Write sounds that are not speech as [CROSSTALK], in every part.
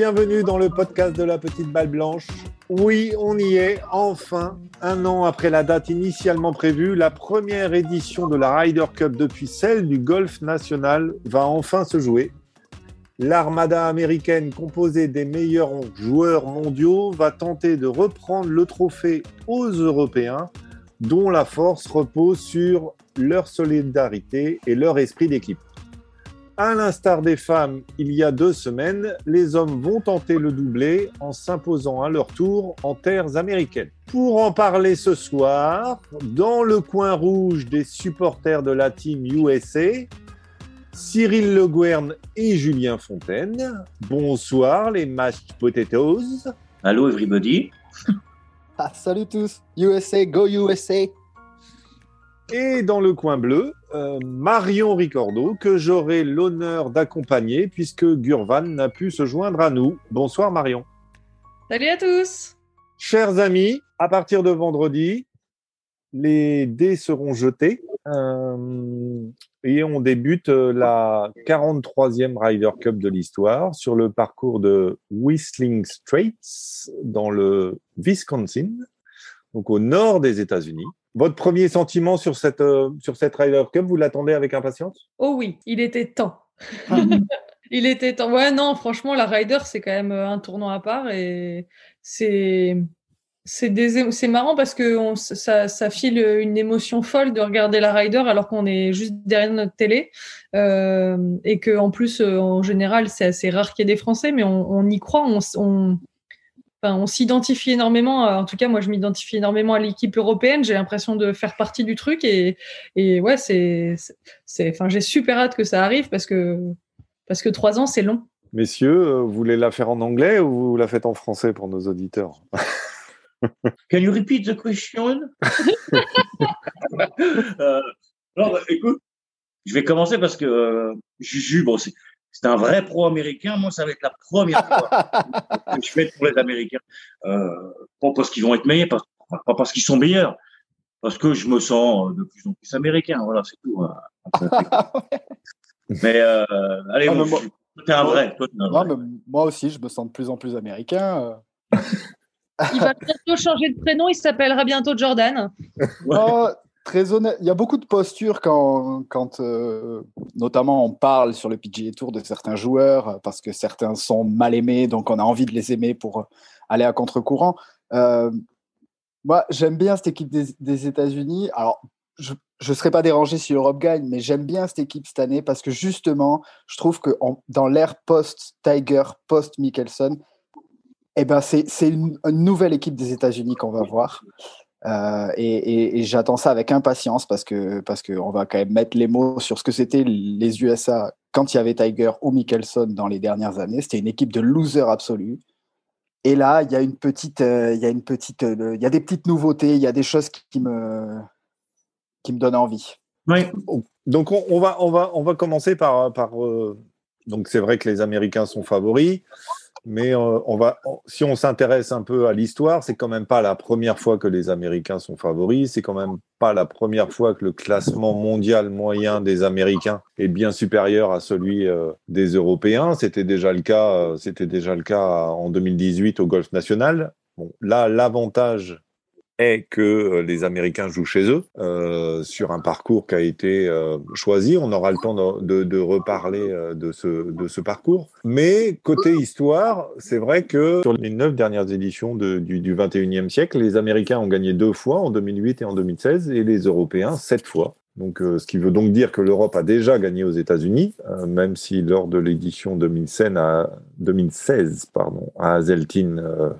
bienvenue dans le podcast de la petite balle blanche. Oui, on y est, enfin, un an après la date initialement prévue, la première édition de la Ryder Cup depuis celle du Golf National va enfin se jouer. L'armada américaine composée des meilleurs joueurs mondiaux va tenter de reprendre le trophée aux Européens, dont la force repose sur leur solidarité et leur esprit d'équipe. À l'instar des femmes il y a deux semaines, les hommes vont tenter le doublé en s'imposant à leur tour en terres américaines. Pour en parler ce soir, dans le coin rouge des supporters de la team USA, Cyril Le Guern et Julien Fontaine. Bonsoir les mashed potatoes. Hello everybody. Ah, salut tous. USA, go USA. Et dans le coin bleu, euh, Marion Ricordo, que j'aurai l'honneur d'accompagner puisque Gurvan n'a pu se joindre à nous. Bonsoir Marion. Salut à tous. Chers amis, à partir de vendredi, les dés seront jetés euh, et on débute euh, la 43e Ryder Cup de l'histoire sur le parcours de Whistling Straits dans le Wisconsin, donc au nord des États-Unis. Votre premier sentiment sur cette, euh, sur cette Ryder Cup, vous l'attendez avec impatience? Oh oui, il était temps. [LAUGHS] il était temps. Ouais, non, franchement, la Ryder, c'est quand même euh, un tournoi à part et c'est. C'est marrant parce que on, ça, ça, file une émotion folle de regarder la Ryder alors qu'on est juste derrière notre télé euh, et que en plus euh, en général c'est assez rare qu'il y ait des Français mais on, on y croit on, on, on s'identifie énormément. En tout cas, moi, je m'identifie énormément à l'équipe européenne. J'ai l'impression de faire partie du truc et, et ouais, c'est, c'est, enfin, j'ai super hâte que ça arrive parce que parce que trois ans, c'est long. Messieurs, euh, vous voulez la faire en anglais ou vous la faites en français pour nos auditeurs? Can you repeat the question? Euh, non, bah, écoute, je vais commencer parce que euh, Juju, bon, c'est, c'est un vrai pro américain. Moi, ça va être la première fois [LAUGHS] que je fais pour les Américains. Euh, pas parce qu'ils vont être meilleurs, pas, pas parce qu'ils sont meilleurs, parce que je me sens de plus en plus américain. Voilà, c'est tout. Hein. [LAUGHS] mais euh, allez, Ah, mais moi- t'es un vrai. Toi, t'es un Non, vrai. mais moi aussi, je me sens de plus en plus américain. euh. Il va bientôt changer de prénom. Il s'appellera bientôt Jordan. Ouais. Oh, très honnête, il y a beaucoup de postures quand, euh, notamment on parle sur le PGA Tour de certains joueurs euh, parce que certains sont mal aimés, donc on a envie de les aimer pour aller à contre-courant. Euh, moi, j'aime bien cette équipe des, États-Unis. Alors, je ne serais pas dérangé si l'Europe gagne, mais j'aime bien cette équipe cette année parce que justement, je trouve que dans l'ère post-Tiger, post-Mickelson, eh ben, c'est c'est une, une nouvelle équipe des États-Unis qu'on va voir. Euh, et et- et j'attends ça avec impatience parce que parce qu'on va quand même mettre les mots sur ce que c'était les USA quand il y avait Tiger ou Mickelson dans les dernières années. C'était une équipe de losers absolus. Et là, il y a une petite, euh, il y a une petite, euh, il y a des petites nouveautés, il y a des choses qui, qui me qui me donnent envie. Oui. Donc on, on va on va on va commencer par par euh, donc c'est vrai que les Américains sont favoris, mais euh, on va si on s'intéresse un peu à l'histoire, c'est quand même pas la première fois que les Américains sont favoris, c'est quand même pas la première fois que le classement mondial moyen des Américains est bien supérieur à celui euh, des Européens. C'était déjà le cas euh, c'était déjà le cas en 2018 au Golf National. Bon, là l'avantage que euh, les Américains jouent chez eux euh, sur un parcours qui a été euh, choisi. On aura le temps de, reparler de ce, parcours. Mais côté histoire, c'est vrai que sur les neuf dernières éditions du, du 21e siècle, les Américains ont gagné deux fois, en 2008 et en 2016, et les Européens sept fois. Donc, ce qui veut donc dire que l'Europe a déjà gagné aux États-Unis, même si lors de l'édition 2016 à, 2016, pardon, à Hazeltine, euh,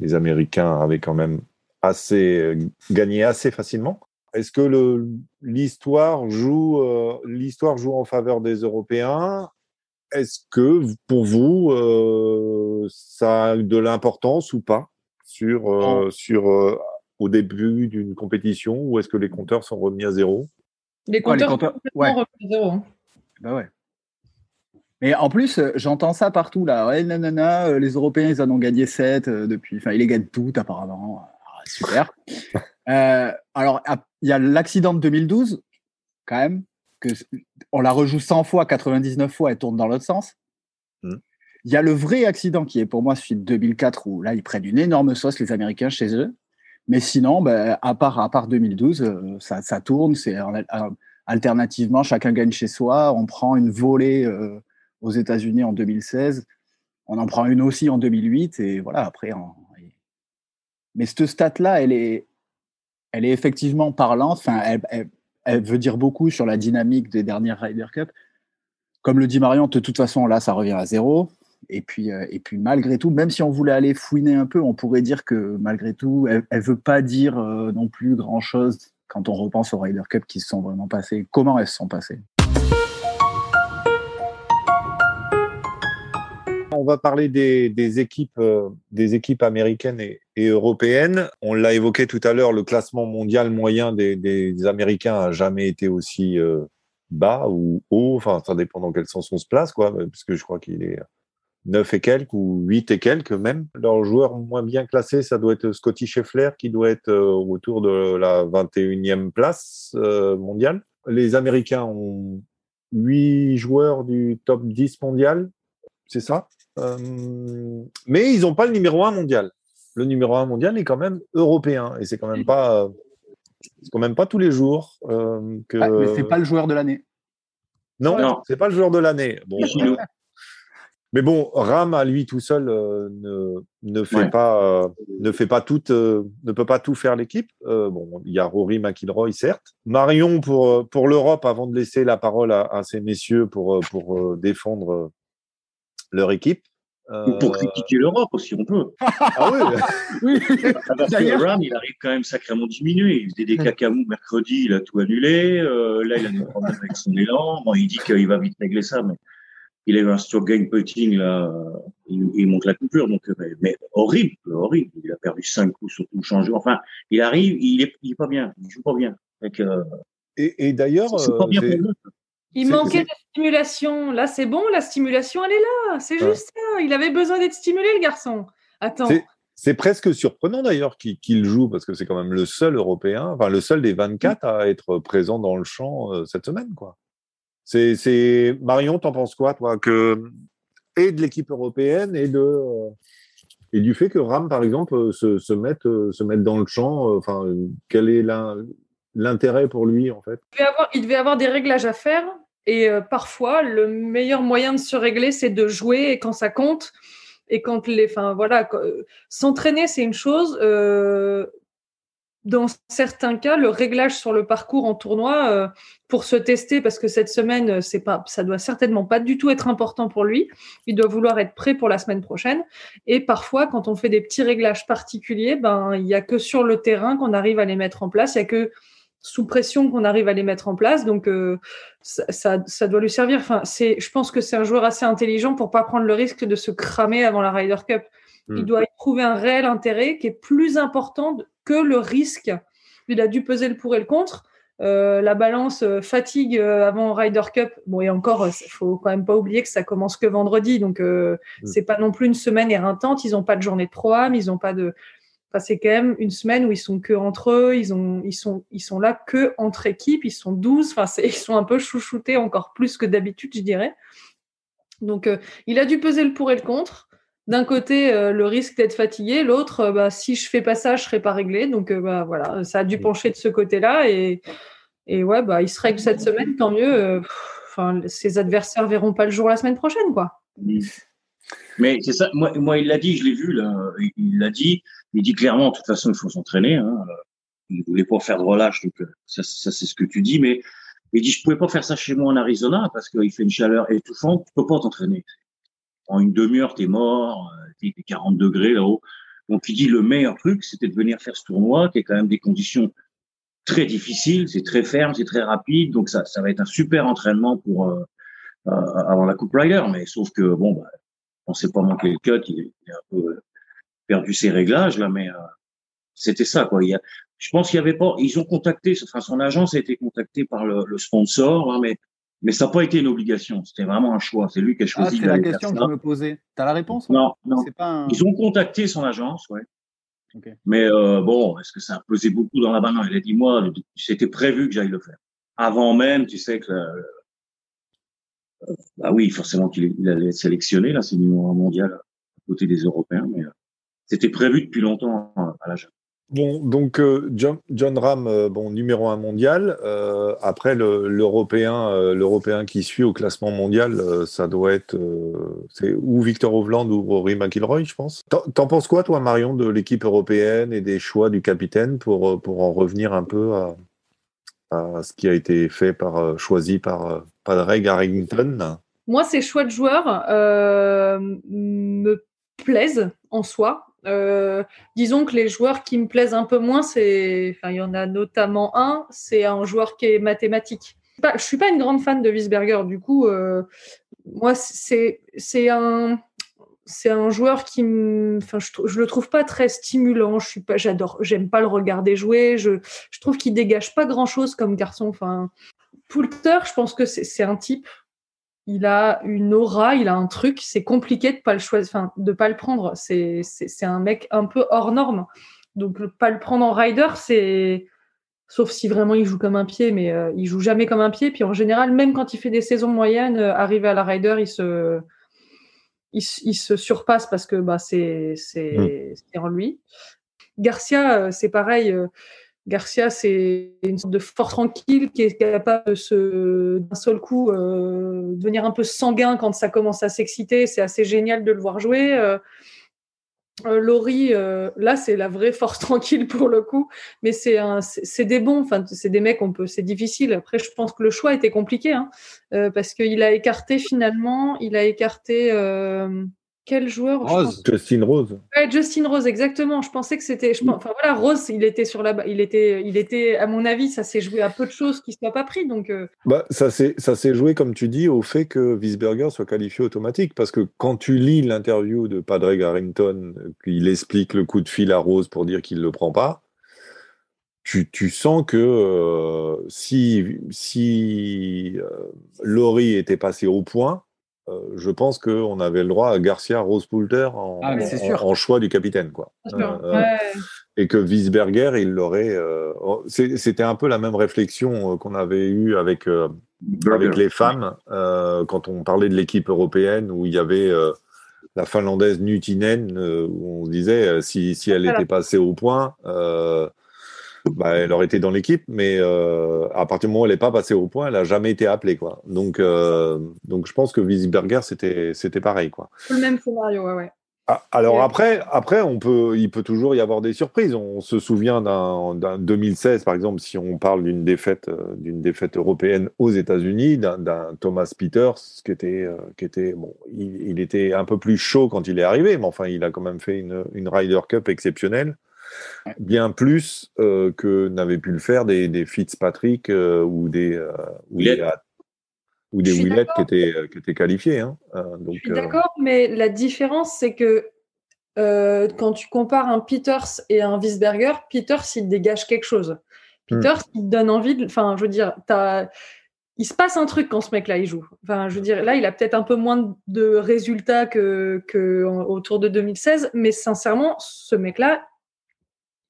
les Américains avaient quand même assez euh, gagné assez facilement. Est-ce que l'histoire joue euh, l'histoire joue en faveur des Européens? Est-ce que pour vous euh, ça a de l'importance ou pas sur euh, sur euh, au début d'une compétition ou est-ce que les compteurs sont remis à zéro? Les Ouais, les compteurs sont complètement ouais. remis à zéro, hein. Bah ouais. Mais en plus, j'entends ça partout là. Ouais, nanana, les Européens, ils en ont gagné 7 depuis. Enfin, ils les gagnent toutes apparemment. Super. Euh, alors, il y a l'accident de 2012, quand même, que on la rejoue 100 fois, 99 fois, elle tourne dans l'autre sens. Mhm. Il y a le vrai accident qui est pour moi celui de 2004 où là ils prennent une énorme sauce les Américains chez eux. Mais sinon, ben, à part à part 2012, euh, ça, ça tourne. C'est alternativement chacun gagne chez soi. On prend une volée euh, aux États-Unis en 2016. On en prend une aussi en 2008 et voilà après. Mais cette stat là, elle est elle est effectivement parlante. Enfin, elle, elle, veut dire beaucoup sur la dynamique des dernières Ryder Cup. Comme le dit Marion, de toute façon là, ça revient à zéro. Et puis, euh, et puis malgré tout, même si on voulait aller fouiner un peu, on pourrait dire que malgré tout, elle ne veut pas dire euh, non plus grand-chose quand on repense aux Ryder Cup qui se sont vraiment passés. Comment elles se sont passées? On va parler des, équipes, euh, des équipes américaines et, européennes. On l'a évoqué tout à l'heure, le classement mondial moyen des, Américains a jamais été aussi bas ou haut. Enfin, ça dépend dans quel sens on se place, quoi, puisque je crois qu'il est 9 et quelques ou 8 et quelques même. Leur joueur moins bien classé, ça doit être Scotty Scheffler qui doit être euh, autour de la 21e place euh, mondiale. Les Américains ont 8 joueurs du top 10 mondial, c'est ça? Euh, mais ils n'ont pas le numéro 1 mondial. Le numéro 1 mondial est quand même européen et c'est quand même pas c'est quand même pas tous les jours que. Ah, mais c'est pas le joueur de l'année. Non, non. c'est pas le joueur de l'année. Bon, mais bon, Ram à lui tout seul euh, ne, ne, fait pas, euh, ne fait pas tout, euh, ne peut pas tout faire l'équipe. bon, il y a Rory McIlroy certes. Marion pour pour l'Europe avant de laisser la parole à, ces messieurs pour pour défendre leur équipe. Ou pour critiquer l'Europe aussi, on peut. ah oui. [LAUGHS] oui. Parce que Ram, il arrive quand même sacrément diminué. Il faisait des cacamous mercredi, il a tout annulé. là, il a des problèmes avec son élan. Bon, il dit qu'il va vite régler ça, mais il a eu un stroke gain putting là, il, il, monte la coupure, donc mais, horrible, horrible. Il a perdu cinq coups sur tout le changement. Enfin, il arrive, il est, il est pas bien, il joue pas bien. Euh, et, et d'ailleurs, pas bien pour Il manquait de stimulation. Là, c'est bon, la stimulation, elle est là. C'est juste ça. Il avait besoin d'être stimulé, le garçon. Attends. C'est presque surprenant d'ailleurs qu'il joue parce que c'est quand même le seul Européen, enfin le seul des 24 à être présent dans le champ euh, cette semaine, quoi. C'est, Marion, t'en penses quoi, toi, que et de l'équipe européenne et de euh, et du fait que Ram, par exemple, euh, se, se mette euh, se mette dans le champ. Enfin, quel est l'intérêt pour lui, en fait? Il devait, avoir, il devait avoir des réglages à faire. Et parfois, le meilleur moyen de se régler, c'est de jouer et quand ça compte. Et quand les, enfin voilà, s'entraîner, c'est une chose dans certains cas, le réglage sur le parcours en tournoi euh, pour se tester, parce que cette semaine, euh, c'est pas, ça doit certainement pas du tout être important pour lui. Il doit vouloir être prêt pour la semaine prochaine. Et parfois, quand on fait des petits réglages particuliers, ben il y a que sur le terrain qu'on arrive à les mettre en place. Il y a que sous pression qu'on arrive à les mettre en place. Donc euh, ça, ça, ça, doit lui servir. Enfin, c'est, je pense que c'est un joueur assez intelligent pour pas prendre le risque de se cramer avant la Ryder Cup. Il hmm. doit y trouver un réel intérêt qui est plus important que le risque. Il a dû peser le pour et le contre. Euh, la balance euh, fatigue avant Ryder Cup. Bon, et encore, il faut quand même pas oublier que ça commence que vendredi, donc hmm. c'est pas non plus une semaine éreintante. Ils ont pas de journée de programme, ils ont pas de. C'est quand même une semaine où ils sont que entre eux, ils ont, ils sont, ils sont là que entre équipes, ils sont 12. Enfin, [LAUGHS] ils sont un peu chouchoutés encore plus que d'habitude, je dirais. Donc, il a dû peser le pour et le contre d'un côté euh, le risque d'être fatigué, l'autre, euh, bah, si je fais pas ça, je serai pas réglé. Donc euh, bah, voilà, ça a dû pencher de ce côté-là et, et ouais, bah, il se règle cette semaine, tant mieux. Enfin, ses adversaires verront pas le jour la semaine prochaine, quoi. Mais c'est ça, moi, il l'a dit, je l'ai vu, il l'a dit, il dit clairement, de toute façon, il faut s'entraîner. Hein. Il voulait pas faire de relâche, donc ça, ça c'est ce que tu dis, mais il dit, je pouvais pas faire ça chez moi en Arizona parce qu'il fait une chaleur étouffante, tu peux pas t'entraîner en une demi-heure, t'es mort, euh, t'es 40 degrés là-haut. Donc, il dit le meilleur truc, c'était de venir faire ce tournoi, qui est quand même des conditions très difficiles, c'est très ferme, c'est très rapide, donc ça, ça va être un super entraînement pour euh, euh avant la Coupe Rider. Mais sauf que bon, bah, on sait pas manquer le cut, il, a un peu euh, perdu ses réglages là, mais c'était ça quoi. Il y a, je pense qu'il y avait pas, ils ont contacté, enfin son agence a été contactée par le, le sponsor, hein, mais mais ça n'a pas été une obligation, c'était vraiment un choix. C'est lui qui a ah, choisi. Ah, c'est la question que je me posais. Tu as la réponse Non, non. Ils ont contacté son agence, ouais. Mais euh, bon, est-ce que ça a pesé beaucoup dans la balance Il a dit, moi, c'était prévu que j'aille le faire. Avant même, tu sais que bah oui, forcément qu'il il allait être sélectionné. Là, c'est numéro un mondial à côté des Européens, mais c'était prévu depuis longtemps à la Bon, donc euh, John, John, Ram, euh, bon, numéro un mondial. Euh, après, l'Européen l'Européen qui suit au classement mondial, ça doit être c'est ou Victor Hovland ou Rory McIlroy, je pense. T'en penses quoi, toi, Marion, de l'équipe européenne et des choix du capitaine pour, pour en revenir un peu à, à ce qui a été fait par choisi par Padraig Harrington? Moi, ces choix de joueurs me plaisent en soi. Euh, disons que les joueurs qui me plaisent un peu moins, c'est, enfin, il y en a notamment un, c'est un joueur qui est mathématique. Je suis pas une grande fan de Wiesberger, du coup, euh, moi, c'est, c'est un, c'est un joueur qui, enfin, je, je, le trouve pas très stimulant. Je suis pas, j'adore, j'aime pas le regarder jouer. Je, je trouve qu'il dégage pas grand chose comme garçon. Enfin, Poulter, je pense que c'est un type il a une aura, il a un truc, c'est compliqué de pas le choisir, enfin, de pas le prendre. C'est, c'est, un mec un peu hors norme. Donc, pas le prendre en rider, c'est, sauf si vraiment il joue comme un pied, mais euh, il joue jamais comme un pied. Puis en général, même quand il fait des saisons moyennes, euh, arrivé à la rider, il se, il, se surpasse parce que bah, c'est, c'est, mm. c'est en lui. Garcia, euh, c'est pareil. Garcia, c'est une sorte de fort tranquille qui est capable de se, d'un seul coup, euh, devenir un peu sanguin quand ça commence à s'exciter. C'est assez génial de le voir jouer. Euh, euh Laurie, là, c'est la vraie force [LAUGHS] tranquille pour le coup, mais c'est des bons. Enfin, c'est des mecs. Peut, c'est difficile. Après, je pense que le choix était compliqué, hein, parce qu'il a écarté finalement, il a écarté quel joueur Rose, Justin Rose. Ouais, Justin Rose, exactement. Je pensais que c'était. Enfin voilà, Rose, il était sur la. Il était, il était. À mon avis, ça s'est joué à peu de choses qui ne soient pas pris. Donc. Euh. Bah, ça s'est, ça s'est joué comme tu dis au fait que Wiesberger soit qualifié automatique, parce que quand tu lis l'interview de Padre Harrington, il explique le coup de fil à Rose pour dire qu'il le prend pas. Tu, tu sens que euh, si si euh, Laurie était passé au point, euh, je pense qu'on avait le droit à Garcia Rosepoulter en, ah, en, choix du capitaine. Quoi. Euh, et que Wiesberger, il l'aurait. Euh, oh, c'était un peu la même réflexion qu'on avait eue avec, avec les femmes quand on parlait de l'équipe européenne où il y avait la finlandaise Nutinen où on se disait si, si elle était passée au point bah, elle aurait été dans l'équipe, mais euh, à partir du moment où elle n'est pas passée au point, elle n'a jamais été appelée. Quoi. Donc, euh, donc je pense que Wiesberger, c'était, c'était pareil. Quoi. Le même scénario, ouais, ouais. Ah, alors après, après on peut, il peut toujours y avoir des surprises. On se souvient d'un, 2016, par exemple, si on parle d'une défaite, euh, d'une défaite européenne aux États-Unis, d'un, Thomas Peters qui était, qui était, bon, il, était un peu plus chaud quand il est arrivé, mais enfin, il a quand même fait une, une Ryder Cup exceptionnelle bien plus euh, que n'avaient pu le faire des, des Fitzpatrick euh, ou des euh, ou des, ou des Willett qui étaient, qui étaient qualifiés. Hein. donc, je suis d'accord, mais la différence, c'est que quand tu compares un Peters et un Wiesberger, Peters, il dégage quelque chose. Hmm. Peters, il donne envie de. Enfin, je veux dire, il se passe un truc quand ce mec-là il joue. Enfin, je veux dire, là, il a peut-être un peu moins de résultats que, que autour de 2016, mais sincèrement, ce mec-là,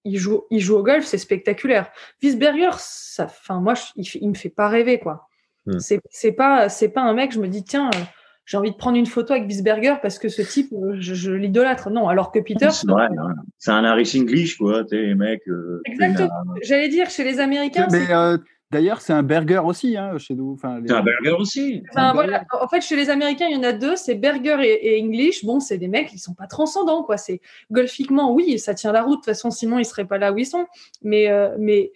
il joue, il joue au golf, c'est spectaculaire. Wiesberger, ça, enfin moi, il, il, me fait pas rêver quoi. Hmm. C'est pas, c'est pas un mec. Je me dis tiens, euh, j'ai envie de prendre une photo avec Wiesberger parce que ce type, euh, je, l'idolâtre. Non, alors que Peter, c'est un Harris English quoi, t'es mec. Euh, Exactement. J'allais dire chez les Américains. Mais D'ailleurs, c'est un burger aussi hein, chez nous. Enfin, C'est un burger aussi. voilà. En fait, chez les Américains, il y en a deux, c'est burger et, English. Bon, c'est des mecs qui sont pas transcendants, quoi. C'est golfiquement, oui, ça tient la route. De toute façon, sinon, ils seraient pas là où ils sont. Mais, euh, mais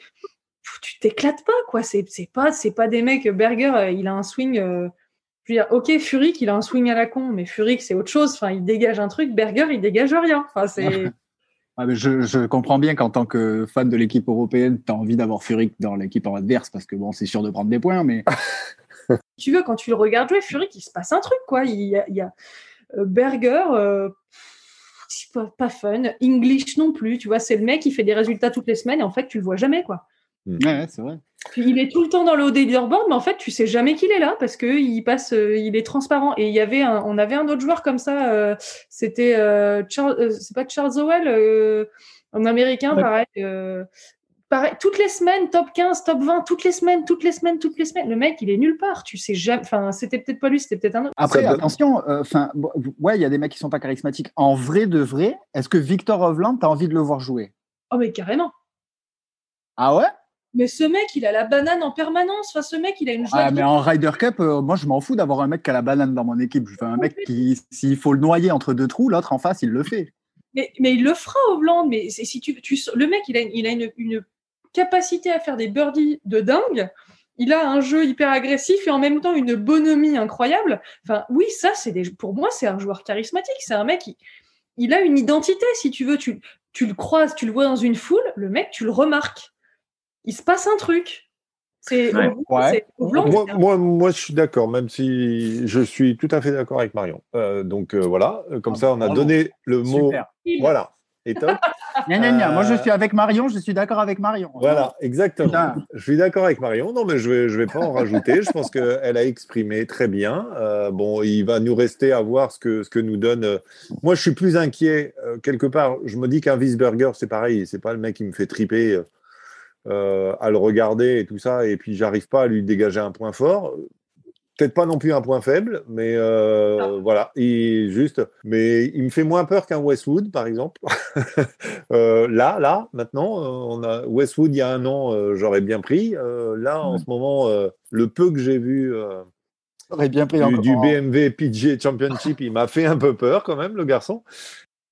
tu t'éclates pas, quoi. C'est, pas, c'est pas des mecs. Berger, euh, il a un swing. Euh, je veux dire, ok, Furyk, il a un swing à la con, mais Furyk, c'est autre chose. Enfin, il dégage un truc. Berger, il dégage rien. Enfin, c'est. [LAUGHS] Ah, je, comprends bien qu'en tant que fan de l'équipe européenne, tu as envie d'avoir Furyk dans l'équipe en adverse parce que bon, c'est sûr de prendre des points, mais. [LAUGHS] tu veux, quand tu le regardes jouer, Furyk, il se passe un truc, quoi. Il y a, euh, Berger, euh, pas, fun. English non plus, tu vois, c'est le mec qui fait des résultats toutes les semaines et en fait, tu le vois jamais, quoi. Ouais, c'est vrai. il est tout le temps dans le haut des leaderboards, mais en fait, tu sais jamais qu'il est là parce que il passe, euh, il est transparent. Et il y avait, un, on avait un autre joueur comme ça. Euh, c'était euh, Charles, c'est pas Charles Owell, un américain, pareil. pareil, toutes les semaines, top 15, top 20, toutes les semaines, toutes les semaines, toutes les semaines. Le mec, il est nulle part. Tu sais jamais. Enfin, c'était peut-être pas lui, c'était peut-être un autre. Après, attention, euh, enfin, bon, ouais, il y a des mecs qui sont pas charismatiques. En vrai de vrai, est-ce que Victor Hovland, t'as envie de le voir jouer? Oh, mais carrément. Ah ouais? Mais ce mec, il a la banane en permanence. Enfin, ce mec, il a une joie Ah, de mais en Ryder Cup, euh, moi, je m'en fous d'avoir un mec qui a la banane dans mon équipe. Je veux un mec qui, s'il faut le noyer entre deux trous, l'autre en face, il le fait. Mais, mais il le fera blanc. Mais si tu, tu, le mec, il a, il a une, une capacité à faire des birdies de dingue. Il a un jeu hyper agressif et en même temps une bonhomie incroyable. Enfin, oui, ça, c'est des, pour moi, c'est un joueur charismatique. C'est un mec qui, il a une identité, si tu veux. Tu, tu le croises, tu le vois dans une foule, le mec, tu le remarques. Il se passe un truc. C'est Ouais. Moi, moi, moi, je suis d'accord, même si je suis tout à fait d'accord avec Marion. Euh, donc euh, voilà, Euh, comme Ah, ça, on a bravo. donné le mot. Super. Voilà. Et top. [LAUGHS] Gna, gna, gna. Moi, je suis avec Marion, je suis d'accord avec Marion. Voilà, exactement. Putain. Je suis d'accord avec Marion. Non, mais je vais, je vais pas en rajouter. Je pense qu'elle a exprimé très bien. Euh, bon, il va nous rester à voir ce que, ce que nous donne. Moi, je suis plus inquiet. euh, quelque part, je me dis qu'un Wiesberger, c'est pareil. C'est pas le mec qui me fait triper euh, à le regarder et tout ça. Et puis, j'arrive pas à lui dégager un point fort. Peut-être pas non plus un point faible, mais euh, voilà, il juste. Mais il me fait moins peur qu'un Westwood, par exemple. [LAUGHS] Euh, là, là, maintenant, euh, on a Westwood il y a un an, j'aurais bien pris. Là, en ce moment, le peu que j'ai vu J'aurais bien pris du, BMW PGA Championship, il m'a fait un peu peur quand même, le garçon.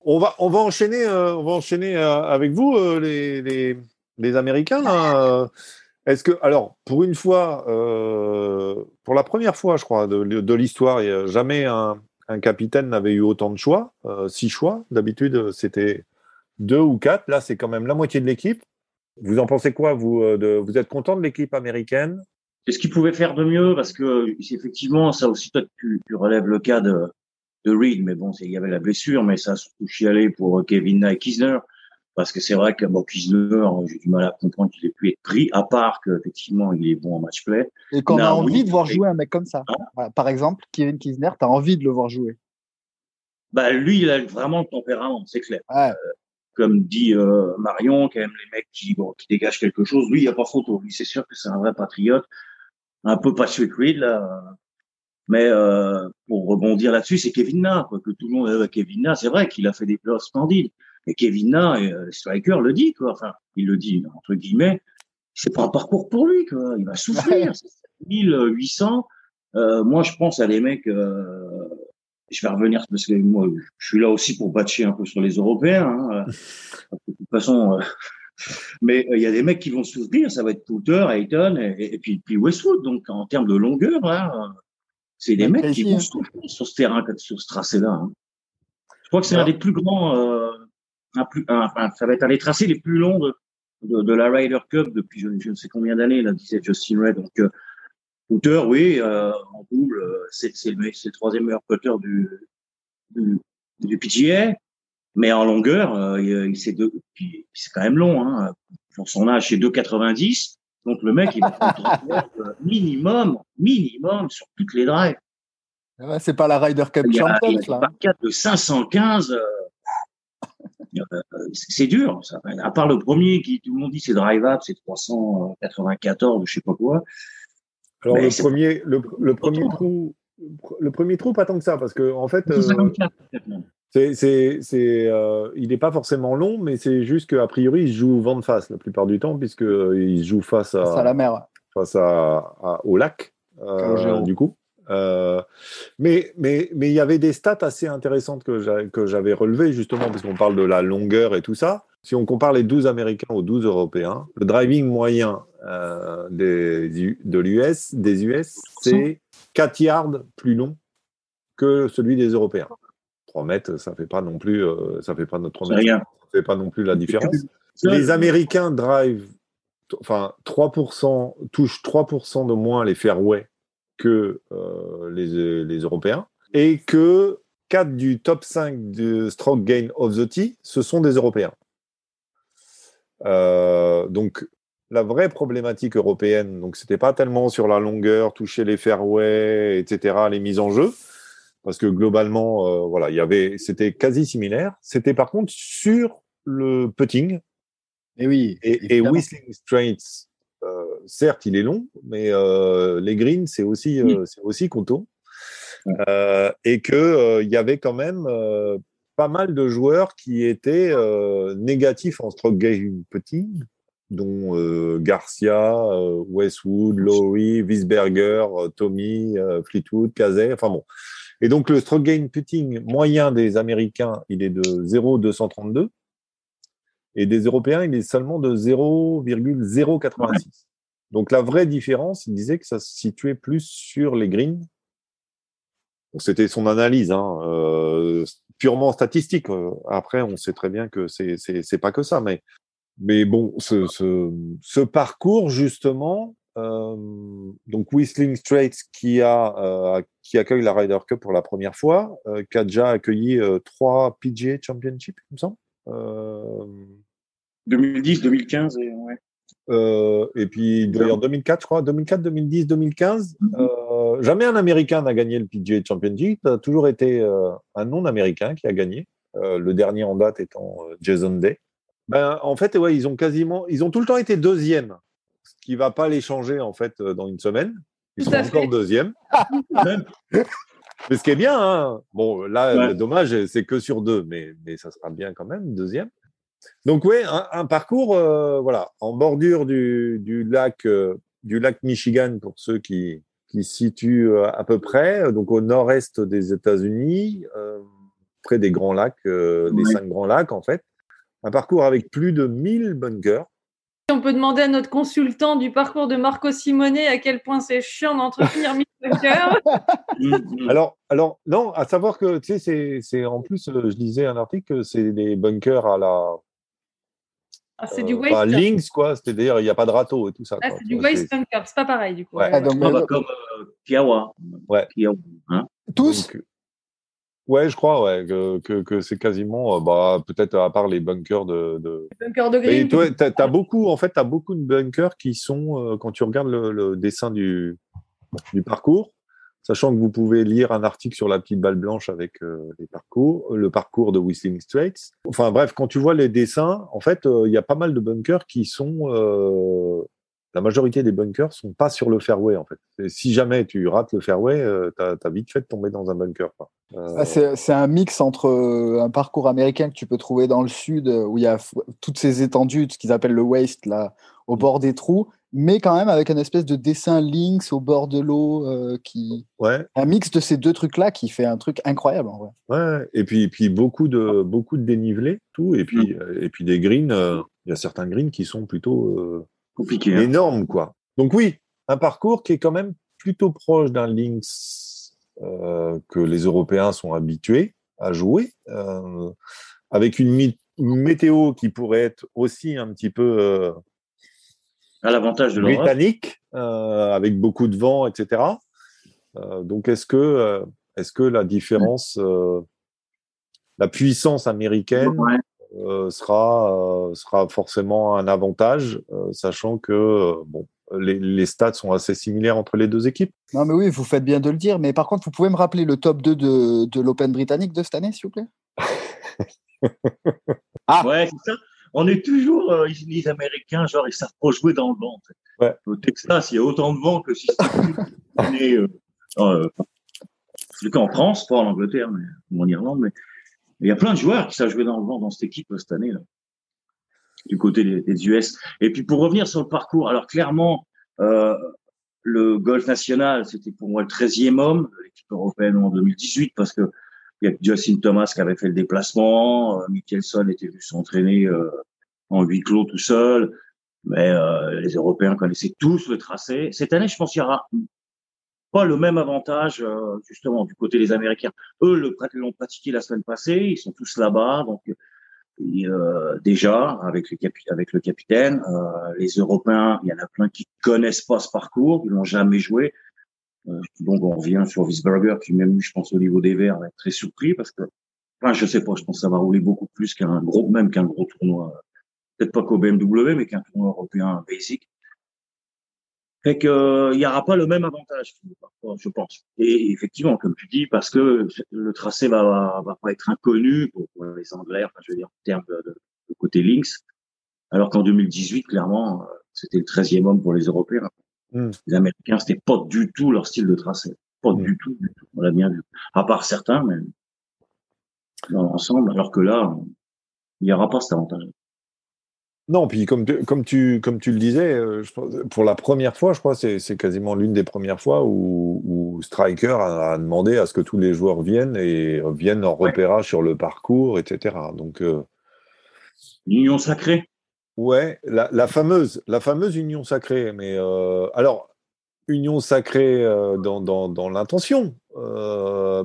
On va, on va enchaîner, euh, on va enchaîner euh, avec vous, euh, les, les, les Américains. là, euh. Est-ce que, alors, pour une fois, euh, pour la première fois, je crois, de, de l'histoire, jamais un, un capitaine n'avait eu autant de choix, euh, six choix. D'habitude, c'était deux ou quatre. Là, c'est quand même la moitié de l'équipe. Vous en pensez quoi, vous de, Vous êtes content de l'équipe américaine? C'est ce qu'il pouvait faire de mieux parce que effectivement, ça aussi, toi, tu, tu relèves le cas de, de Reed, mais bon, c'est- il y avait la blessure, mais ça a surtout chialé pour Kevin Kisner. Parce que c'est vrai que bon, Kisner, j'ai du mal à comprendre qu'il ait pu être pris, à part qu'effectivement, il est bon en match play. Et qu'on a envie de voir jouer un mec comme ça. Hein Voilà, Par exemple, Kevin Kisner, t'as envie de le voir jouer. Bah, lui, il a vraiment le tempérament, c'est clair. Ouais. Comme dit euh, Marion, quand même, les mecs qui, bon, qui dégagent quelque chose, lui, il n'y a pas photo. Lui, c'est sûr que c'est un vrai patriote, un peu Patrick Reed, là. Mais euh, pour rebondir là-dessus, c'est Kevin Na, quoi, que tout le monde euh, Kevin Na, c'est vrai qu'il a fait des playoffs splendides. Mais Kevin Na, euh, Striker le dit, quoi. Enfin, il le dit entre guillemets. C'est pas un parcours pour lui, quoi. Il va souffrir. C'est 7800. Euh, moi, je pense à des mecs. Euh, je vais revenir parce que moi, je suis là aussi pour batcher un peu sur les Européens. Hein. [LAUGHS] De toute façon, euh, [LAUGHS] mais il y a des mecs qui vont souffrir. Ça va être Poulter, Ayton et, et puis, puis Westwood. Donc, en termes de longueur, euh, c'est des mecs qui vont hein. souffrir sur ce terrain, sur ce tracé-là. hein. Je crois que c'est un des plus grands, euh, un plus, un- enfin, ça va être un des tracés les plus longs de, de, de la Ryder Cup depuis je, je ne sais combien d'années, là, disait Justin Ray. Donc, euh, Putter, oui, euh, en double, euh, c'est c'est le, me- c'est le troisième meilleur putter du, du, du PGA. Mais en longueur, euh, il, il- c'est deux, puis c'est quand même long, hein. Pour son âge, c'est 2,90. Donc le mec, il va prendre minimum, minimum sur toutes les drives. Ouais, c'est pas la Ryder Cup Champions, il y a là. des par quatre de 515. Euh, c'est dur. Ça. À part le premier qui, tout le monde dit, c'est drive up, c'est 394, je sais pas quoi. Alors le premier, le, le premier trou, le premier trou, pas tant que ça, parce que en fait, euh, 54, peut-être même. c'est, c'est, c'est, euh, il n'est pas forcément long, mais c'est juste qu'a priori, il se joue vent de face la plupart du temps, puisque euh, il se joue face à, la mer. face à, à- au lac, euh, du coup. Euh, mais mais mais il y avait des stats assez intéressantes que j'a- que j'avais relevées justement parce qu'on parle de la longueur et tout ça. Si on compare les 12 Américains aux 12 Européens, le driving moyen euh, des, de l'US, des US, c'est 4 yards plus long que celui des Européens. 3 mètres, ça fait pas non plus, euh, ça fait pas notre 3 C'est mètres, rien. ça fait pas non plus la différence. [LAUGHS] Les Américains drive, enfin 3%, touchent 3% de moins les fairways que euh, les, les Européens et que 4 du top 5 de Stroke Gain of the Tee, ce sont des Européens. Euh, donc la vraie problématique européenne, donc c'était pas tellement sur la longueur, toucher les fairways, etc., les mises en jeu, parce que globalement, euh, voilà, il y avait, c'était quasi similaire. C'était par contre sur le putting Et oui. Et, et. Whistling Straits, euh, certes, il est long, mais euh, les greens, c'est aussi, euh, c'est aussi coton. Euh, et que euh, il y avait quand même euh, pas mal de joueurs qui étaient euh, négatifs en stroke game putting, dont euh, Garcia, euh, Westwood, Lowry, Wiesberger, euh, Tommy, euh, Fleetwood, Kazay, enfin bon. Et donc le stroke gain putting moyen des Américains, il est de 0,232 et des Européens, il est seulement de 0,086. Donc la vraie différence, il disait que ça se situait plus sur les greens. C'était son analyse, hein, euh, purement statistique. Après, on sait très bien que c'est pas que ça, mais mais bon, ce ce, ce parcours justement, euh, donc Whistling Straits qui a euh, qui accueille la Ryder Cup pour la première fois, euh, qui a déjà accueilli trois PGA Championship, il me semble. Euh, 2010, 2015 et ouais. euh, et puis d'ailleurs 2004, je crois, 2004, 2010, 2015. Euh, jamais un Américain n'a gagné le PGA Championship. Ça a toujours été euh, un non-américain qui a gagné. Euh, le dernier en date étant euh, Jason Day. Ben, en fait, ouais, ils ont quasiment, ils ont tout le temps été deuxième, ce qui va pas les changer en fait euh, dans une semaine. Ils Tout sont à fait. encore deuxième. [LAUGHS] Mais ce qui est bien, hein. bon, là, Ouais. le dommage, c'est que sur deux, mais, mais ça sera bien quand même, deuxième. Donc, oui, un, un parcours, euh, voilà, en bordure du, du lac, euh, du lac Michigan pour ceux qui, qui se situent euh, à peu près, donc au nord-est des États-Unis, euh, près des grands lacs, euh, des cinq grands lacs, en fait. Un parcours avec plus de 1000 bunkers. On peut demander à notre consultant du parcours de Marco Simone à quel point c'est chiant d'entretenir Mick Tucker. [LAUGHS] Mm, mm. Alors, alors, non, à savoir que, tu sais, c'est, c'est, en plus, je disais un article que c'est des bunkers à la, Ah, c'est du euh, waste. pas links, quoi. C'est-à-dire, il n'y a pas de râteau et tout ça. Ah, c'est du waste bunker, c'est pas pareil du coup. Ouais. Ah, donc, Ah, bah, mais- comme euh, Kiawa. Ouais. Kiawa, hein. tous donc, ouais, je crois, ouais, que, que, que c'est quasiment, euh, bah, peut-être à part les bunkers de. de... Bunker de Mais green. toi, t'as, t'as beaucoup, en fait, t'as beaucoup de bunkers qui sont, euh, quand tu regardes le, le dessin du, du parcours, sachant que vous pouvez lire un article sur la petite balle blanche avec euh, les parcours, le parcours de Whistling Straits. Enfin bref, quand tu vois les dessins, en fait, euh, il y a pas mal de bunkers qui sont, euh, la majorité des bunkers sont pas sur le fairway en fait. Et si jamais tu rates le fairway, euh, t'as, t'as vite fait de tomber dans un bunker. Euh, Ah, c'est un mix entre euh, un parcours américain que tu peux trouver dans le sud, euh, où il y a toutes ces étendues, ce qu'ils appellent le waste, là, au Mm. bord des trous, mais quand même avec une espèce de dessin links au bord de l'eau, euh, qui ouais, un mix de ces deux trucs-là qui fait un truc incroyable en vrai. ouais. Et puis, et puis beaucoup de beaucoup de dénivelé, tout. Et puis, euh, et puis des greens. euh, Il y a certains greens qui sont plutôt Compliqué. hein. énorme, quoi. Donc oui, un parcours qui est quand même plutôt proche d'un links euh, que les Européens sont habitués à jouer, euh, avec une, météo qui pourrait être aussi un petit peu euh, À l'avantage de l'Europe. britannique, euh, avec beaucoup de vent, etc. Euh, donc est-ce que, est-ce que la différence, euh, la puissance américaine Ouais. Euh, sera euh, sera forcément un avantage, euh, sachant que euh, bon, les, les stats sont assez similaires entre les deux équipes. Non, mais oui, vous faites bien de le dire, mais par contre, vous pouvez me rappeler le top 2 de, de l'Open britannique de cette année, s'il vous plaît? [LAUGHS] Ah. Ouais, c'est ça. On est toujours, euh, les- les Américains, genre, ils savent pas jouer dans le vent. Ouais. Au Texas, il y a autant de vent que si c'était [LAUGHS] euh, euh, en tout cas en France, pas en Angleterre, mais ou en Irlande, mais il y a plein de joueurs qui savent jouer dans le vent dans cette équipe euh, cette année, là, du côté des, US. Et puis pour revenir sur le parcours, alors clairement, euh, le golf national, c'était pour moi le 13e homme l'équipe européenne en 2018 parce que il y a Justin Thomas qui avait fait le déplacement, euh, Mickelson était venu s'entraîner euh, en huis clos tout seul, mais euh, les Européens connaissaient tous le tracé. Cette année, je pense qu'il y aura pas le même avantage euh, justement du côté des Américains. Eux le l'ont pratiqué la semaine passée, ils sont tous là-bas, donc euh, déjà avec le, capi- avec le capitaine. Euh, les Européens, il y en a plein qui connaissent pas ce parcours, ils l'ont jamais joué. Euh, donc on revient sur Wiesberger qui même je pense au niveau des verts, va être très surpris parce que, enfin je sais pas, je pense que ça va rouler beaucoup plus qu'un gros, même qu'un gros tournoi, peut-être pas qu'au BMW, mais qu'un tournoi européen basic. Fait que euh, il y aura pas le même avantage, je pense. Et effectivement, comme tu dis, parce que le tracé va va, va pas être inconnu pour, pour les Anglais, enfin je veux dire en termes de, de, de côté links. Alors qu'en 2018, clairement, c'était le 13e homme pour les Européens. Hmm. Les Américains, c'était pas du tout leur style de tracé. Pas Mm. du tout, du tout. On l'a bien vu. À part certains, mais dans l'ensemble, alors que là, il n'y aura pas cet avantage. Non, puis comme tu, comme tu, comme tu le disais, euh, je pour la première fois, je crois, c'est c'est quasiment l'une des premières fois où, où Striker a, a demandé à ce que tous les joueurs viennent et viennent en Ouais. repérage sur le parcours, etc. Donc, euh, L'union sacrée. ouais, la, la fameuse, la fameuse union sacrée. Mais euh, alors, union sacrée euh, dans, dans, dans l'intention,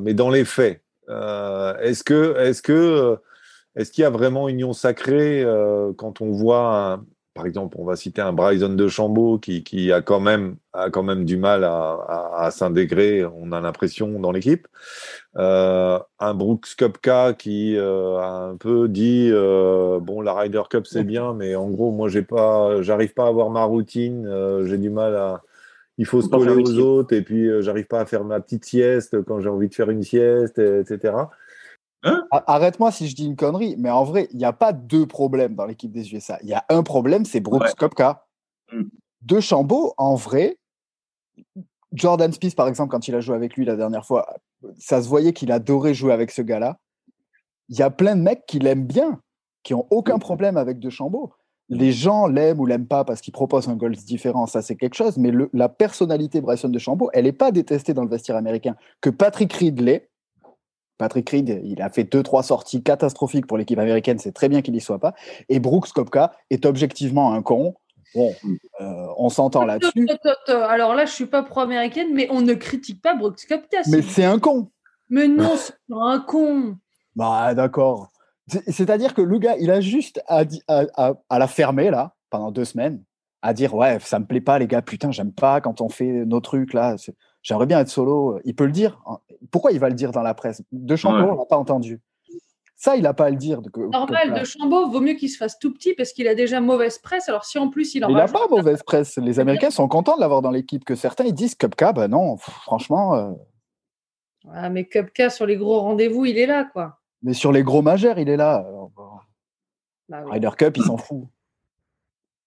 mais dans les faits. Est-ce que, est-ce que, est-ce qu'il y a vraiment union sacrée euh, quand on voit, un- par exemple, on va citer un Bryson de Chambaud qui, qui a quand même a quand même du mal à, à, à s'intégrer, on a l'impression dans l'équipe. Euh, un Brooks Kopka qui euh, a un peu dit euh, bon la Ryder Cup c'est bien, [LAUGHS] mais en gros moi j'ai pas, j'arrive pas à avoir ma routine, euh, j'ai du mal à il faut se coller aux autres et puis euh, j'arrive pas à faire ma petite sieste quand j'ai envie de faire une sieste, etc. A- Arrête-moi si je dis une connerie, mais en vrai, il n'y a pas deux problèmes dans l'équipe des USA. Il y a un problème, c'est Brooks Ouais. Kopka. Mm. De Chambaud, en vrai, Jordan Spieth, par exemple, quand il a joué avec lui la dernière fois, ça se voyait qu'il adorait jouer avec ce gars-là. Il y a plein de mecs qui l'aiment bien, qui ont aucun problème avec De Chambaud. Les gens l'aiment ou l'aiment pas parce qu'il propose un golf différent, ça c'est quelque chose, mais le- la personnalité Bryson de Chambaud, elle n'est pas détestée dans le vestiaire américain. Que Patrick Reed l'est, Patrick Reed, il a fait deux, trois sorties catastrophiques pour l'équipe américaine, c'est très bien qu'il n'y soit pas. Et Brooks Kopka est objectivement un con. Bon, euh, on s'entend là-dessus, Alors là, je suis pas pro-américaine, mais on ne critique pas Brooks Koepka. mais c'est un con. Mais non, [LAUGHS] c'est pas un con. Bah, d'accord. C'est- C'est-à-dire que le gars, il a juste à, di- à, à- à la fermer, là, pendant deux semaines, à dire Ouais, ça me plaît pas, les gars, putain, j'aime pas quand on fait nos trucs, là. J'aimerais bien être solo. Il peut le dire. hein. Pourquoi il va le dire dans la presse? De Champlain, Ouais. on l'a pas entendu. Ça, il n'a pas à le dire. que- Normal, que- de Chambaud, vaut mieux qu'il se fasse tout petit parce qu'il a déjà mauvaise presse. Alors si en plus il en Il n'a pas mauvaise presse. Les Américains sont contents de l'avoir dans l'équipe. Que certains ils disent Cupca, bah non, pff, franchement. euh, Ah, mais Koepka sur les gros rendez-vous, il est là, quoi. mais sur les gros majeurs, il est là. Alors, bon, Bah oui. Ryder Cup, il s'en fout.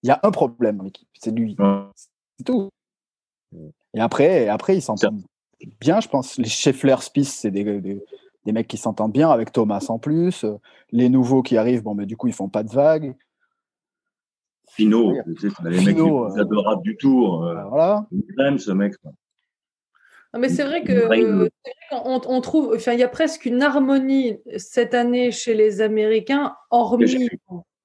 Il y a un problème dans l'équipe, c'est lui. C'est tout. Et après, et après ils s'entendent bien, je pense. Les Scheffler, Spieth, c'est des, des, des mecs qui s'entendent bien avec Thomas en plus. Les nouveaux qui arrivent, bon, mais du coup, ils font pas de vagues. Sais, c'est les mecs Pinot, plus euh, adorables du tour. Euh, Voilà. il aime ce mec. Non, mais c'est vrai que euh, on trouve, enfin, il y a presque une harmonie cette année chez les Américains, hormis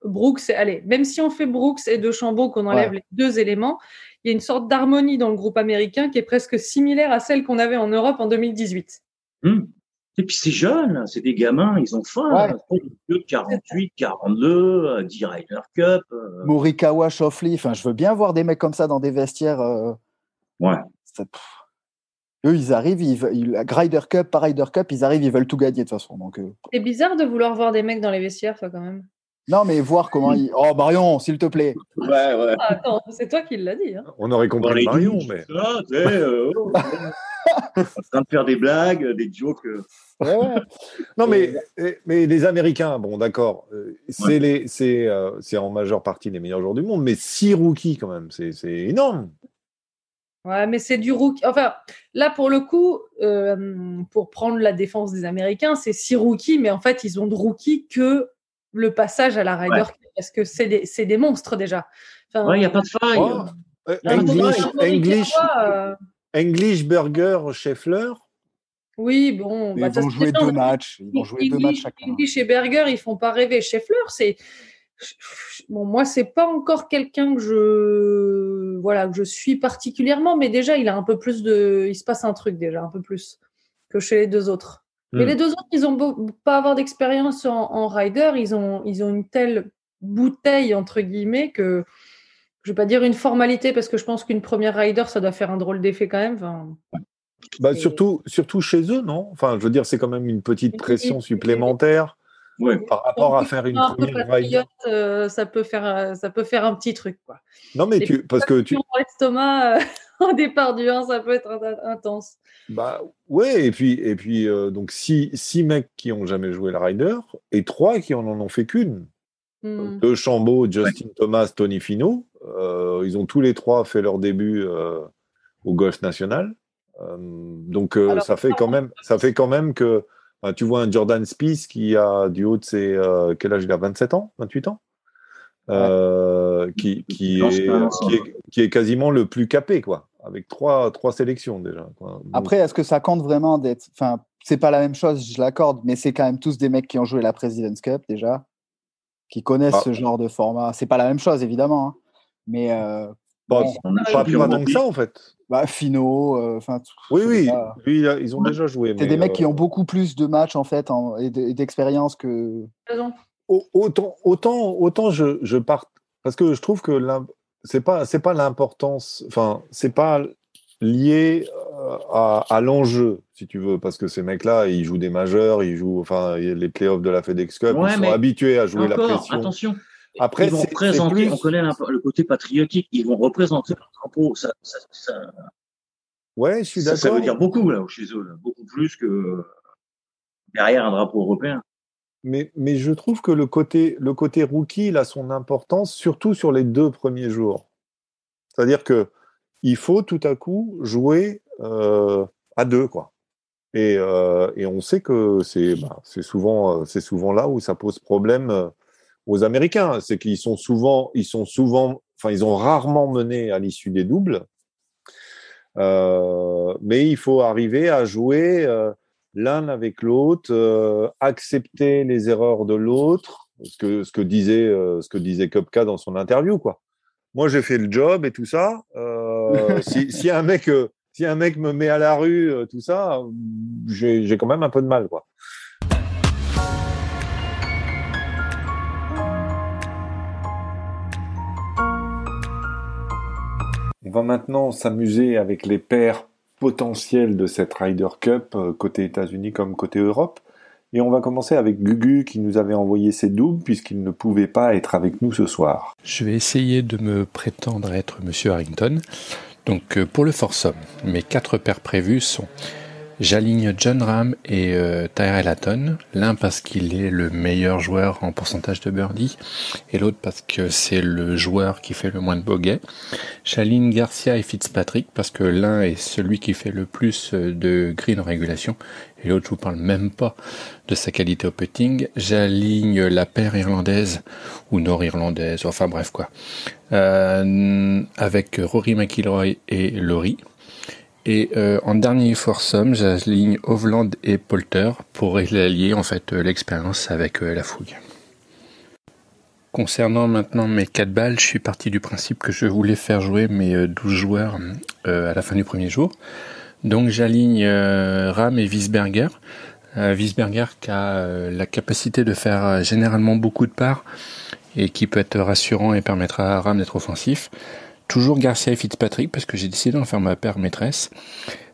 Brooks. et- Allez, même si on fait Brooks et De Chambaud, qu'on enlève Ouais. les deux éléments, il y a une sorte d'harmonie dans le groupe américain qui est presque similaire à celle qu'on avait en Europe en 2018. Hum. Et puis c'est jeune, c'est des gamins, ils ont faim. Ouais. là. C'est pas des vieux de 48, 42, euh, 10 Ryder Cup. euh, Morikawa, enfin, je veux bien voir des mecs comme ça dans des vestiaires. euh, Ouais. ça-. Eux, ils arrivent, ils, veulent- ils- Ryder Cup, pas Ryder Cup, ils arrivent, ils veulent tout gagner de toute façon. Donc, euh, C'est bizarre de vouloir voir des mecs dans les vestiaires, toi, quand même. Non, mais voir comment ils. Oh, Marion, s'il te plaît. Ouais, ouais. Ah, attends, c'est toi qui l'as dit. Hein. On aurait compris Marion, mais ça, tu sais, euh, oh, en train de faire des blagues, des jokes. euh, Ouais, ouais. non mais mais les Américains, bon d'accord, euh, c'est les c'est euh, c'est en majeure partie les meilleurs joueurs du monde, mais six rookies quand même, c'est c'est énorme. Ouais, mais c'est du rookie. Enfin, là, pour le coup, euh, pour prendre la défense des Américains, c'est six rookies, mais en fait, ils ont de rookies que le passage à la Ryder Cup, parce que c'est des, c'est des monstres déjà. Enfin, Ouais, il n'y a pas de faille. Oh, euh, English, English, euh, English Burger, Scheffler. oui, bon. Mais bah, ils vont jouer deux matchs. Ils vont jouer deux English- matchs chacun. English et Berger, ils font pas rêver. Scheffler, c'est bon, moi, c'est pas encore quelqu'un que je voilà que je suis particulièrement, mais déjà, il a un peu plus de, il se passe un truc déjà, un peu plus que chez les deux autres. Mais Hmm. les deux autres, ils ont beau pas avoir d'expérience en, en rider, ils ont ils ont une telle bouteille entre guillemets que je vais pas dire une formalité parce que je pense qu'une première rider, ça doit faire un drôle d'effet quand même. Enfin, Bah, Et- surtout, surtout chez eux, non? Enfin, je veux dire, c'est quand même une petite pression supplémentaire Ouais. par rapport à faire une première patriote, ride. euh, ça peut faire euh, ça peut faire un petit truc quoi. Non, mais tu, parce que tu, l'estomac [LAUGHS] au départ du 1, ça peut être in- intense. bah, ouais, et puis, et puis, euh, donc six, six mecs qui ont jamais joué le rider et trois qui en en ont fait qu'une. Hmm. De Chambaud, Justin Thomas, Tony Finau. Euh, ils ont tous les trois fait leur début euh, au golf national. Euh, donc euh, Alors, ça fait quand même, ça fait quand même que bah, tu vois un Jordan Spieth qui a du haut de ses euh, quel âge il a? 27 ans, 28 ans, euh, qui, est, qui, est, qui est quasiment le plus capé quoi, avec trois, trois sélections déjà. quoi. Donc, Après, est-ce que ça compte vraiment d'être. Enfin, c'est pas la même chose, je l'accorde, mais c'est quand même tous des mecs qui ont joué la President's Cup déjà, qui connaissent Ah. ce genre de format. C'est pas la même chose, évidemment, hein. mais euh, pas, bon, On a pas, pas tant que ça en fait. bah, Finaux, euh, enfin. tout- Oui, oui, pas- ils ont Ouais. déjà joué. C'est des mecs qui euh, ont beaucoup plus de matchs en fait en- et de- et d'expérience que. Autant, autant, autant je, je pars parce que je trouve que c'est pas, c'est pas l'importance, enfin, c'est pas lié euh, à, à l'enjeu, si tu veux, parce que ces mecs-là, ils jouent des majeurs, ils jouent, enfin, les playoffs de la FedEx Cup, Ouais, ils sont habitués à jouer la Encore, pression. attention. Après, ils vont représenter, plus- on connaît le côté patriotique, ils vont représenter leur drapeau. Ça, ça, ça, Ouais, je suis ça, ça d'accord. veut dire beaucoup là, chez eux, là. beaucoup plus que derrière un drapeau européen. Mais, je trouve que le côté, le côté rookie, il a son importance, surtout sur les deux premiers jours. C'est-à-dire que il faut tout à coup jouer euh, à deux, quoi. Et, euh, et on sait que c'est bah, souvent, euh, c'est souvent là où ça pose problème aux Américains. C'est qu'ils sont souvent, ils sont souvent, enfin, ils ont rarement mené à l'issue des doubles. Mais il faut arriver à jouer l'un avec l'autre, euh, accepter les erreurs de l'autre, ce que, ce que disait, euh, ce que disait Kopka dans son interview, quoi. Moi, j'ai fait le job et tout ça. Euh, [LAUGHS] si, si un mec, si un mec me met à la rue, tout ça, j'ai j'ai quand même un peu de mal, quoi. On va maintenant s'amuser avec les paires potentielles de cette Ryder Cup, euh, côté États-Unis comme côté Europe. Et on va commencer avec Gugu qui nous avait envoyé ses doubles puisqu'il ne pouvait pas être avec nous ce soir. Je vais essayer de me prétendre être Monsieur Harrington. Donc euh, pour le foursome, mes quatre paires prévues sont j'aligne John Ram et euh, Tyrell l'un parce qu'il est le meilleur joueur en pourcentage de birdie et l'autre parce que c'est le joueur qui fait le moins de bogey. J'aligne Garcia et Fitzpatrick parce que l'un est celui qui fait le plus euh, de green en régulation et l'autre je vous parle même pas de sa qualité au putting. J'aligne la paire irlandaise ou nord-irlandaise, enfin bref quoi, euh, avec Rory McIlroy et Laurie. Et euh, en dernier foursome, j'aligne Hovland et Polter pour allier en fait euh, l'expérience avec euh, la fouille. Concernant maintenant mes 4 balles, je suis parti du principe que je voulais faire jouer mes euh, 12 joueurs euh, à la fin du premier jour. Donc j'aligne Ram et Wiesberger. Wiesberger qui a la capacité de faire généralement beaucoup de parts et qui peut être rassurant et permettra à Ram d'être offensif. Toujours Garcia et Fitzpatrick parce que j'ai décidé d'en faire ma paire maîtresse.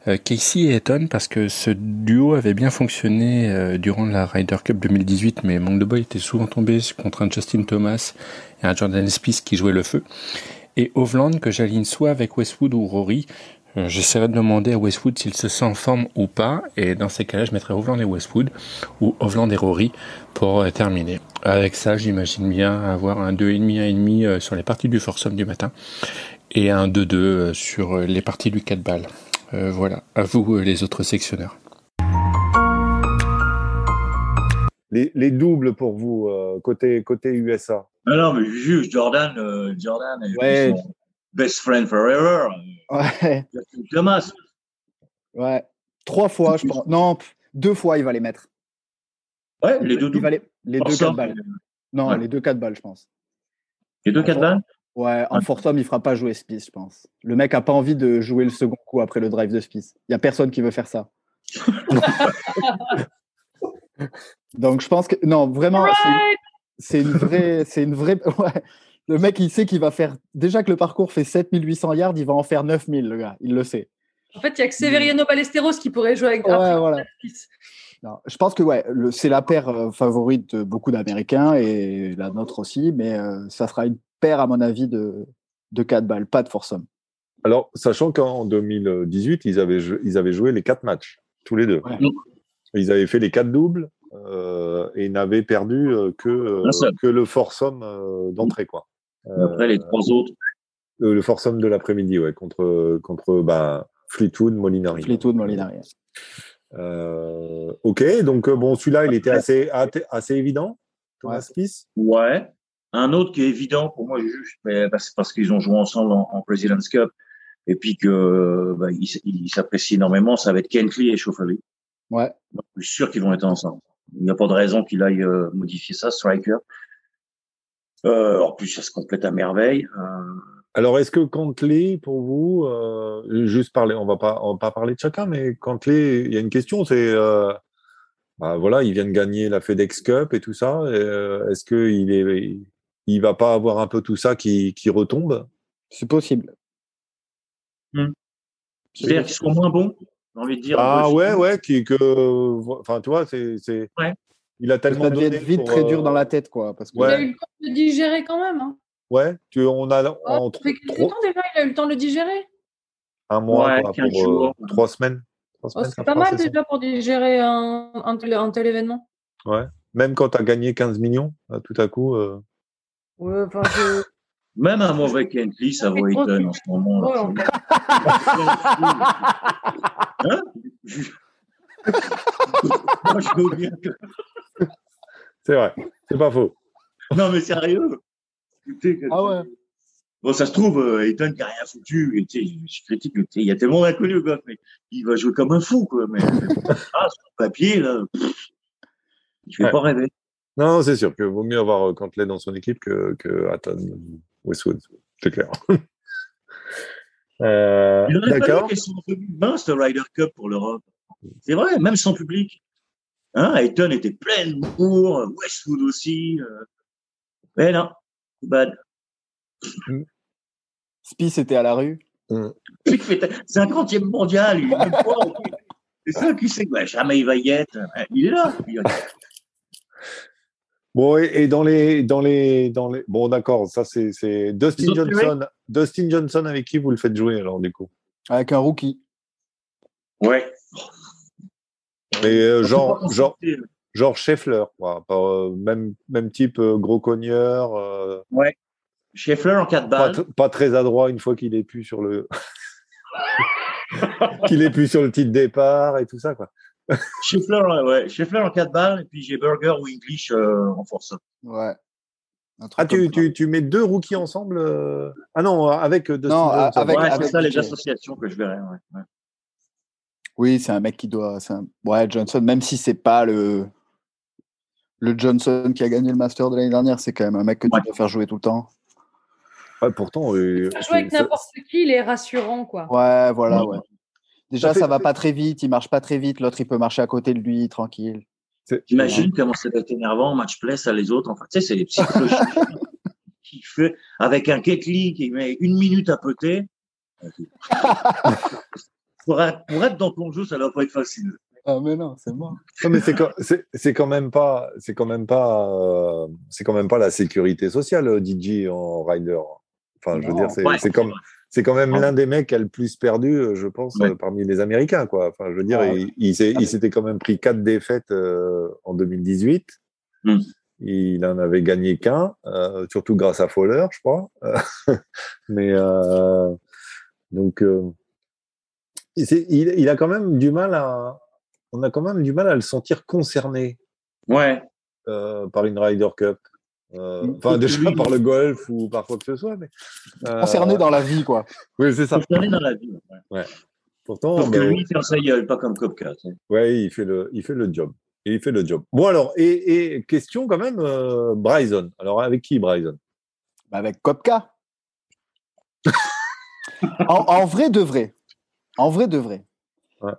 Euh, Casey et Eton parce que ce duo avait bien fonctionné euh, durant la Ryder Cup 2018 mais manque de bol était souvent tombé contre un Justin Thomas et un Jordan Spieth qui jouait le feu. Et Hovland que j'aligne soit avec Westwood ou Rory. Euh, J'essaierai de demander à Westwood s'il se sent en forme ou pas et dans ces cas-là je mettrai Hovland et Westwood ou Hovland et Rory pour euh, terminer. Avec ça j'imagine bien avoir un 2,5, 1,5 euh, sur les parties du foursome du matin et un 2-2 euh, sur les parties du 4 balles. Euh, voilà, à vous les autres sectionneurs. Les, les doubles pour vous, euh, côté, côté USA. Non, non, mais juste Jordan, euh, Jordan est Ouais. son best friend forever. Ouais, Thomas. ouais. Trois fois, je pense. Non, deux fois, il va les mettre. Ouais, les deux doubles. les, deux Foursome, 4 balles. Non, Ouais. les deux 4 balles, je pense. Les deux quatre balles? Ouais, en Ouais. il fera pas jouer Spieth, je pense. Le mec a pas envie de jouer le second coup après le drive de Spieth. Il y a personne qui veut faire ça. [LAUGHS] [LAUGHS] Donc je pense que non, vraiment, c'est- Right. c'est une vraie, c'est une vraie. [LAUGHS] Ouais. Le mec, il sait qu'il va faire. Déjà que le parcours fait 7800 yards, il va en faire 9000, le gars. Il le sait. En fait, il y a que Severiano Ballesteros qui pourrait jouer avec Ouais, après, voilà. Non, je pense que ouais, le- c'est la paire euh, favorite de beaucoup d'Américains et la nôtre aussi, mais euh, ça sera une paire, à mon avis, de, de 4 balles, pas de foursome. Alors, sachant qu'en 2018, ils avaient, jou- ils avaient joué les quatre matchs, tous les deux. Ouais. Ils avaient fait les quatre doubles euh, et n'avait perdu euh, que, euh, que le foursome euh, d'entrée. quoi. Après, les trois autres. Le, le foursome de l'après-midi, ouais, contre, contre bah, Fleetwood, Molinari. Fleetwood, Molinari. Euh, ok, donc euh, bon, celui-là, il était assez, assez, évident, Thomas Ouais. Un autre qui est évident pour moi, juste, parce, parce qu'ils ont joué ensemble en, en President's Cup et puis que bah, ils s'apprécient énormément, ça va être Kentley et Schauffele. Ouais. Je suis sûr qu'ils vont être ensemble. Il n'y a pas de raison qu'il aille euh, modifier ça, Striker. Euh, en plus, ça se complète à merveille. Euh, Alors, est-ce que Cantley, pour vous, euh, juste parler, on va pas, on va pas parler de chacun, mais Cantley, il y a une question, c'est, euh, bah, voilà, il vient de gagner la FedEx Cup et tout ça. euh, est-ce que il est, il va pas avoir un peu tout ça qui, qui retombe? C'est possible. C'est-à-dire qu'ils seront moins bons, j'ai envie de dire. Ah ouais, ouais, qui, que, enfin, tu vois, c'est, c'est, Ouais. il a tellement Ça être vite pour, très dur dans la tête, quoi. Parce que Ouais. Il a eu le temps de digérer quand même. Hein. Ouais, tu, on a Oh, en ça fait quelques trois- temps déjà, il a eu le temps de le digérer. un mois, Ouais, quoi, 15 pour euh, jours. trois semaines. Trois Oh, semaines, ça c'est pas mal déjà pour digérer un, un, tel, un tel événement. Ouais. Même quand tu as gagné 15 millions, là, tout à coup. euh, Ouais, enfin, je... [LAUGHS] Même un mauvais Kentley, ça vaut Eaton en ce moment. là. Fait. [LAUGHS] Hein? [LAUGHS] Moi, je veux bien que- C'est vrai, c'est pas faux. Non, mais sérieux. Ah ouais. Bon, ça se trouve, euh, Eaton qui a rien foutu. Et, je critique, il y a tellement d'inconnus golf, mais il va jouer comme un fou, quoi. Mais [LAUGHS] ah, sur le papier, là, pff, je vais Ouais. pas rêver. Non, c'est sûr que vaut mieux avoir euh, Cantley dans son équipe que, que Hatton Westwood, c'est clair. [LAUGHS] Euh, Il aurait fallu qu'elle soit en 2020, ce Ryder Cup pour l'Europe. C'est vrai, même sans public. Hein, Ayton était plein de bourre, Westwood aussi. euh. Mais non, bad. Spieth était à la rue. Qui fait 50e mondial, il est même pas. C'est ça qui sait que bah, jamais il va y être. Il est là. Il- Bon, et, et dans les, dans les, dans les, bon, d'accord, ça c'est, c'est Dustin Johnson. Dustin Johnson avec qui vous le faites jouer alors du coup? Avec un rookie. Ouais. Mais euh, genre, genre. Genre Scheffler, quoi. Pas, euh, même, même type euh, gros cogneur, euh, Scheffler en 4 pas, balles. pas très adroit une fois qu'il est plus sur le, [LAUGHS] qu'il est plus sur le titre départ et tout ça, quoi. Scheffler, ouais. Scheffler en 4 balles. Et puis j'ai Burger ou English euh, en force. Ouais. Ah, tu, tu, tu mets deux rookies ensemble euh, Ah non, avec Dustin Non, Johnson. avec- ouais, c'est ça les associations que je. Ouais. Ouais. Oui, c'est un mec qui doit. c'est un- Ouais, Johnson, même si c'est pas le. Le Johnson qui a gagné le Master de l'année dernière, c'est quand même un mec que Ouais. tu dois faire jouer tout le temps. Ouais, pourtant, euh, Jouer avec n'importe qui, il est rassurant, quoi. Ouais, voilà, Ouais. ouais. Déjà, Ça fait- ça va pas très vite, il marche pas très vite, l'autre il peut marcher à côté de lui, tranquille. T'imagines comment ça doit être énervant en match play, ça, les autres. Enfin, tu sais, c'est les psychologies [LAUGHS] qui fait avec un Ketley qui met une minute à [LAUGHS] être, pour être dans ton jeu, ça doit pas être facile. Ah, mais non, c'est mort. Non, mais c'est quand, c'est, c'est quand même pas, c'est quand même pas, euh, c'est quand même pas la sécurité sociale, euh, DJ en rider. Enfin, je veux Non. dire, c'est, Ouais, c'est comme, c'est quand même Ouais. l'un des mecs qui a le plus perdu, euh, je pense, Ouais. euh, parmi les Américains, quoi. Enfin, je veux dire, Ouais. il, il, s'est- il s'était quand même pris quatre défaites euh, en 2018. Mm. Il en avait gagné qu'un, euh, surtout grâce à Fowler, je crois. [LAUGHS] mais euh, donc, euh, il, il a quand même du mal à, on a quand même du mal à le sentir concerné Ouais. euh, par une Ryder Cup. Euh, Mm. Enfin, déjà Oui. par le golf ou par quoi que ce soit. Mais, euh, Concerné dans la vie, quoi. Oui, c'est ça. Concerné dans la vie. Ouais. Pourtant, Sauf que lui, il gueule, pas comme Kopka. sais. ouais, il fait le, il fait le job. Et il fait le job. Bon alors, et, et question quand même, euh, Bryson. Alors avec qui Bryson? Bah, avec Kopka. [LAUGHS] en, en vrai de vrai. En vrai de vrai. Ouais.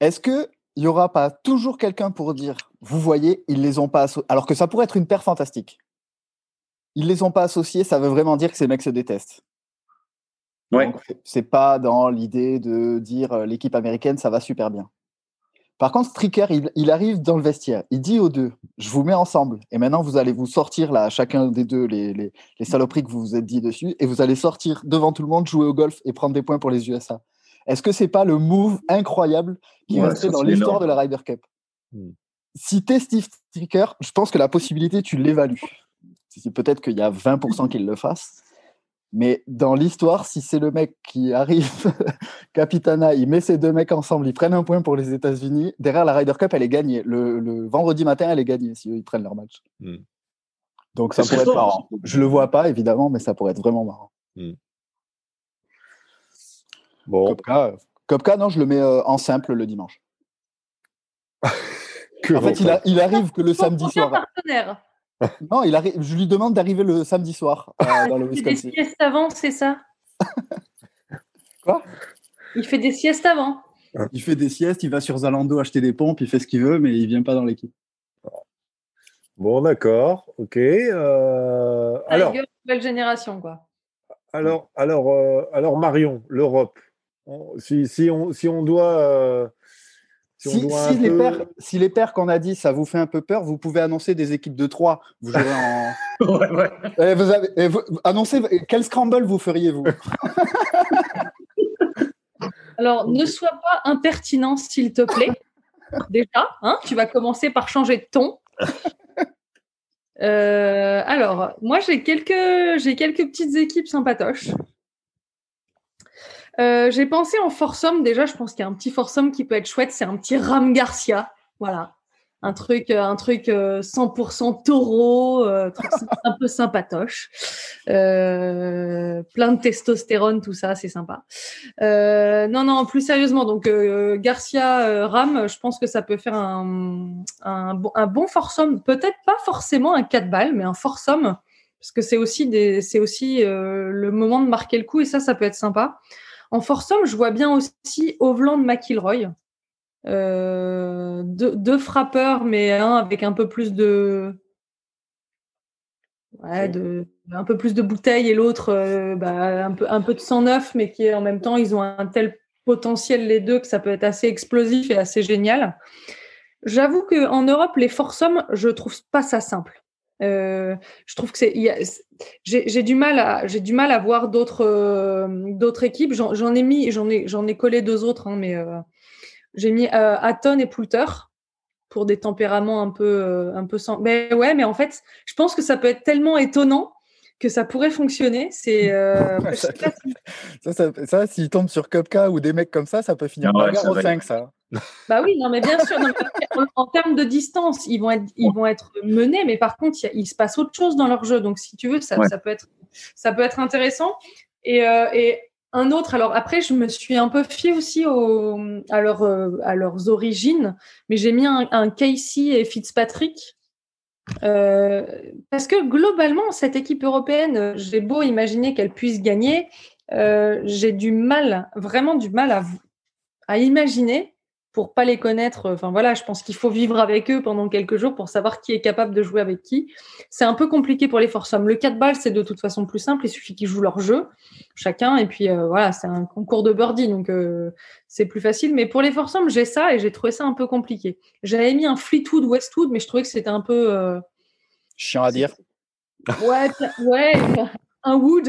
Est-ce que il y aura pas toujours quelqu'un pour dire, vous voyez, ils les ont pas associés, alors que ça pourrait être une paire fantastique. Ils les ont pas associés, ça veut vraiment dire que ces mecs se détestent. Ouais. C'est pas dans l'idée de dire euh, l'équipe américaine, ça va super bien. Par contre, Stricker, il, il arrive dans le vestiaire, il dit aux deux, je vous mets ensemble, et maintenant vous allez vous sortir là, chacun des deux, les, les, les saloperies que vous vous êtes dit dessus, et vous allez sortir devant tout le monde, jouer au golf et prendre des points pour les USA. Est-ce que c'est pas le move incroyable qui Ouais, resterait dans l'histoire de la Ryder Cup? Si t'es Steve Stricker, je pense que la possibilité, tu l'évalues. Peut-être qu'il y a 20% qu'il le fasse. Mais dans l'histoire, si c'est le mec qui arrive, [LAUGHS] Capitana, il met ces deux mecs ensemble, ils prennent un point pour les États-Unis. Derrière, la Ryder Cup, elle est gagnée. Le, vendredi matin, elle est gagnée si ils prennent leur match. Hmm. Donc ça, pourrait être marrant. Je le vois pas, évidemment, mais ça pourrait être vraiment marrant. Hmm. Bon. Kopka, non, je le mets euh, en simple le dimanche. [LAUGHS] en fait, il, arrive que le samedi soir. Partenaire. [LAUGHS] Non, il arrive, je lui demande d'arriver le samedi soir euh, dans le Il fait des siestes avant, c'est ça? Quoi? Il fait des siestes avant. Il fait des siestes, il va sur Zalando acheter des pompes, il fait ce qu'il veut, mais il vient pas dans l'équipe. Bon, d'accord, ok. Euh, alors, nouvelle génération, quoi. Alors, alors, euh, alors Marion, l'Europe. Si, si, on, si on doit si, les paires, si, les paires, qu'on a dit, ça vous fait un peu peur, vous pouvez annoncer des équipes de 3. Vous [LAUGHS] jouerez en. ouais, ouais. Et vous avez, annoncez, quel scramble vous feriez-vous [LAUGHS] Alors, ne sois pas impertinent, s'il te plaît. Déjà, hein, tu vas commencer par changer de ton. Euh, alors, moi, j'ai quelques, j'ai quelques petites équipes sympatoches. Euh, j'ai pensé en foursome. Déjà, je pense qu'il y a un petit foursome qui peut être chouette. C'est un petit Ram Garcia. Voilà. Un truc, euh, un truc 100% euh, taureau, [LAUGHS] un peu sympatoche. plein de testostérone, tout ça, c'est sympa. non, non, plus sérieusement, donc Garcia Ram, je pense que ça peut faire un, un, un bon foursome. Peut-être pas forcément un 4 balles, mais un foursome parce que c'est aussi des, c'est aussi le moment de marquer le coup et ça, ça peut être sympa. En foursome, je vois bien aussi Ovland McIlroy. Euh, deux, frappeurs, mais un avec un peu plus de. Ouais, de, un peu plus de bouteilles et l'autre euh, bah, un, peu, un peu de 109, mais qui en même temps, ils ont un tel potentiel les deux que ça peut être assez explosif et assez génial. J'avoue qu'en Europe, les foursomes, je trouve pas ça simple. Euh, je trouve que c'est, j'ai du mal à, j'ai du mal à voir d'autres, euh, d'autres équipes. J'en ai mis, j'en ai, j'en ai collé deux autres, hein, mais euh, j'ai mis Aton et Poulter pour des tempéraments un peu, un peu sans. Mais ouais, mais en fait, je pense que ça peut être tellement étonnant que ça pourrait fonctionner. C'est [LAUGHS] ça, ça, ça, s'il tombe sur Cupca ou des mecs comme ça, ça peut finir ah par 5, ça. Bah oui, non, mais bien sûr. en, termes de distance, ils vont être, ils vont être menés, mais par contre, il, se passe autre chose dans leur jeu. Donc, si tu veux, ça, ça peut être, ça peut être intéressant. Et, euh, et, un autre. Alors après, je me suis un peu fiée aussi au, à, leur, euh, à leurs origines, mais j'ai mis un, Casey et Fitzpatrick. Euh, parce que globalement, cette équipe européenne, j'ai beau imaginer qu'elle puisse gagner, j'ai du mal, vraiment du mal à, à imaginer pour pas les connaître, enfin voilà, je pense qu'il faut vivre avec eux pendant quelques jours pour savoir qui est capable de jouer avec qui. C'est un peu compliqué pour les foursomes. Le 4 balles, c'est de toute façon plus simple, il suffit qu'ils jouent leur jeu, chacun, et puis euh, voilà, c'est un concours de birdie, donc euh, c'est plus facile. Mais pour les foursomes, j'ai ça et j'ai trouvé ça un peu compliqué. J'avais mis un Fleetwood Westwood, mais je trouvais que c'était un peu... Euh, Chiant à dire. Ouais, ouais un Wood.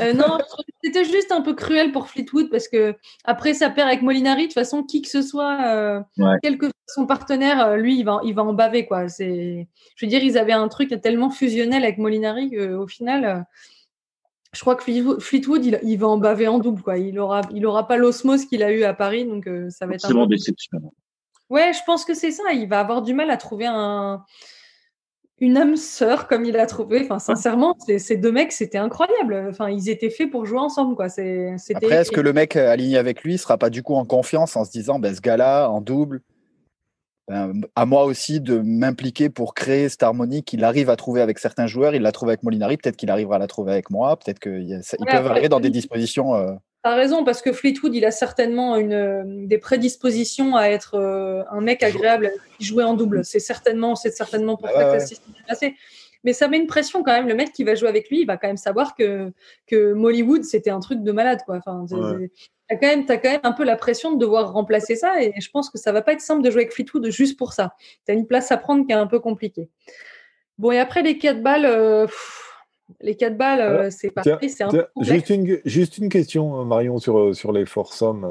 Euh, non, c'était juste un peu cruel pour Fleetwood parce que après sa paire avec Molinari, de toute façon, qui que ce soit, euh, quel que soit son partenaire, euh, lui, il va, il va en baver quoi. C'est, je veux dire, ils avaient un truc tellement fusionnel avec Molinari qu'au final, je crois que Fleetwood, il, va en baver en double quoi. Il aura, il aura pas l'osmose qu'il a eu à Paris, donc ça va être. C'est déception. Ouais, je pense que c'est ça. Il va avoir du mal à trouver un une âme sœur comme il a trouvé. Enfin, sincèrement, ces deux mecs, c'était incroyable. Enfin, ils étaient faits pour jouer ensemble, quoi. Après, est-ce que le mec aligné avec lui sera pas du coup en confiance en se disant, ben, ce gars-là, en double, ben, à moi aussi de m'impliquer pour créer cette harmonie qu'il arrive à trouver avec certains joueurs. Il l'a trouvé avec Molinari, peut-être qu'il arrivera à la trouver avec moi. Peut-être qu'ils peuvent arriver dans des dispositions. Euh, T'as raison, parce que Fleetwood, il a certainement une, des prédispositions à être euh, un mec agréable qui jouer en double. C'est certainement, c'est certainement pour ça que ça s'est passé. Mais ça met une pression quand même. Le mec qui va jouer avec lui, il va quand même savoir que, que Mollywood, c'était un truc de malade. Quoi. Enfin, T'as quand, même, as quand même un peu la pression de devoir remplacer ça. Et je pense que ça va pas être simple de jouer avec Fleetwood juste pour ça. Tu as une place à prendre qui est un peu compliquée. Bon, et après les 4 balles. Euh, les 4 balles, euh, c'est parfait, c'est un peu juste une, juste une question, euh, Marion, sur, euh, sur les foursomes.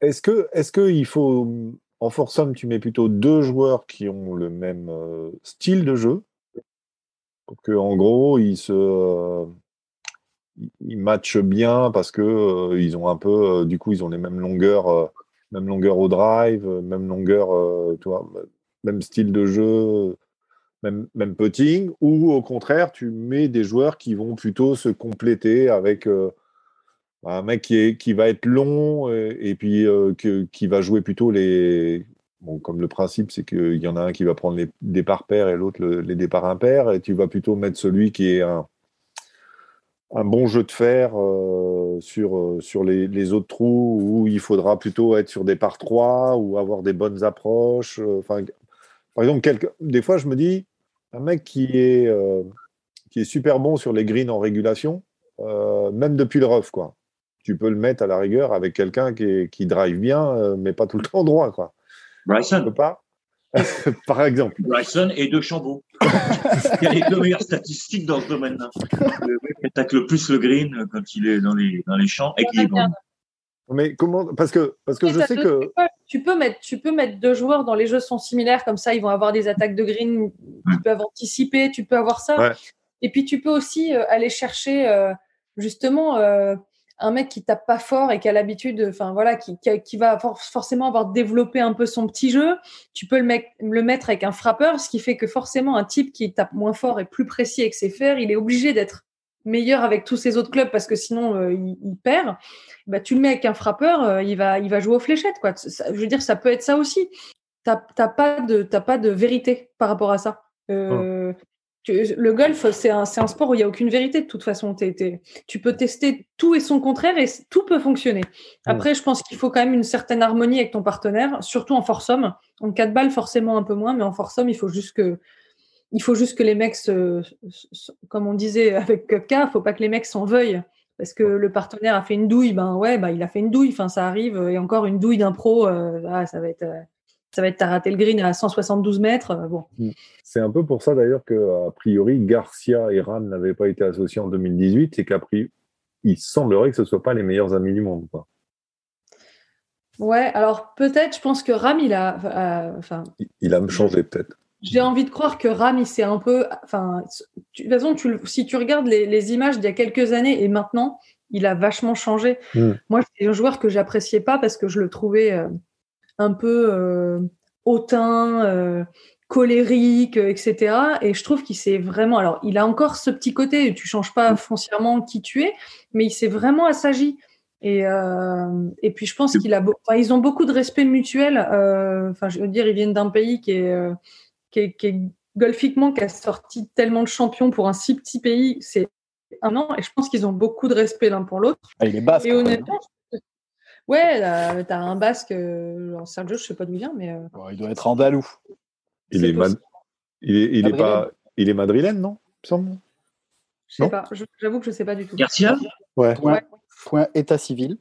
Est-ce que est-ce qu'il faut en foursome, tu mets plutôt deux joueurs qui ont le même euh, style de jeu. Pour que, en gros, ils se. euh, ils matchent bien parce que ils ont un peu. du coup, ils ont les mêmes longueurs, même longueur au drive, même longueur, vois, même style de jeu, même, même putting. Ou au contraire, tu mets des joueurs qui vont plutôt se compléter avec. euh, un mec qui, est, qui va être long et, et puis euh, que- qui va jouer plutôt les. Bon, comme le principe, c'est qu'il y en a un qui va prendre les départs pairs et l'autre le- les départs impairs, et tu vas plutôt mettre celui qui est un, un bon jeu de fer euh, sur, euh, sur les, les autres trous où il faudra plutôt être sur des par 3 ou avoir des bonnes approches. euh, Enfin, par exemple, quelque- des fois, je me dis, un mec qui est, euh, qui est super bon sur les greens en régulation, euh, même depuis le rough, quoi. Tu peux le mettre à la rigueur avec quelqu'un qui, qui drive bien, euh, mais pas tout le temps droit, quoi. Bryson. peux pas [LAUGHS] Par exemple. Bryson et De Chambaud. Il [LAUGHS] y a les deux meilleures statistiques dans ce domaine-là. Le mec qui attaque le plus le green quand il est dans les, dans les champs et qui est bon. Mais comment Parce que, parce que je sais deux- que. tu peux- mettre tu peux mettre deux joueurs dans les jeux sont similaires comme ça ils vont avoir des attaques de green qui peuvent anticiper tu peux avoir ça Ouais. et puis tu peux aussi euh, aller chercher euh, justement euh, un mec qui tape pas fort et qui a l'habitude enfin voilà qui, qui, qui va for- forcément avoir développé un peu son petit jeu tu peux le, mec- le mettre avec un frappeur ce qui fait que forcément un type qui tape moins fort et plus précis avec ses fers il est obligé d'être meilleur avec tous ses autres clubs parce que sinon euh, il, il perd bah, tu le mets avec un frappeur, euh, il, va, il va jouer aux fléchettes. Quoi. Ça- je veux dire, ça peut être ça aussi. Tu n'as pas, de- t'as pas de vérité par rapport à ça. Euh, tu- le golf, c'est un, un sport où il n'y a aucune vérité de toute façon. T'es- t'es- tu peux tester tout et son contraire et tout peut fonctionner. Après, je pense qu'il faut quand même une certaine harmonie avec ton partenaire, surtout en foursome. En 4 balles, forcément un peu moins, mais en foursome, il faut juste que, il faut juste que les mecs, se, se- comme on disait avec il faut pas que les mecs s'en veuillent. Parce que le partenaire a fait une douille, ben ouais, bah, il a fait une douille, enfin ça arrive, et encore une douille d'un pro, euh, ah, ça va être, euh, ça va être, t'as raté le green à 172 mètres, euh, bon. C'est un peu pour ça d'ailleurs que a priori Garcia et Ram n'avaient pas été associés en 2018, c'est qu'à priori il semblerait que ce ne soient pas les meilleurs amis du monde. quoi. Ouais, alors peut-être, je pense que Ram, il a, euh, enfin, Il- Il a changé peut-être. J'ai envie de croire que Ram, il s'est un peu, enfin, de toute façon, tu, si tu regardes les, les images d'il y a quelques années et maintenant, il a vachement changé. Mm. Moi, c'est un joueur que j'appréciais pas parce que je le trouvais euh, un peu euh, hautain, euh, colérique, etc. Et je trouve qu'il s'est vraiment. Alors, il a encore ce petit côté. Tu changes pas foncièrement qui tu es, mais il s'est vraiment assagi. Et, et puis, je pense qu'il a. Enfin, ils ont beaucoup de respect mutuel. Enfin, je veux dire, ils viennent d'un pays qui est, qui est, qui est golfiquement qui a sorti tellement de champions pour un si petit pays. C'est un an. Et je pense qu'ils ont beaucoup de respect l'un pour l'autre. Ah, il est basque. Et honnêtement, je- ouais, t'as un basque, euh, alors Sergio, je sais pas d'où il vient, mais euh, Bon, il doit être andalou. Il est, il est, il est Madrilène. pas, il est madrilène, non Il me semble. je sais Non. pas. J'avoue que je sais pas du tout. Garcia Ouais. Point, Ouais. point état civil.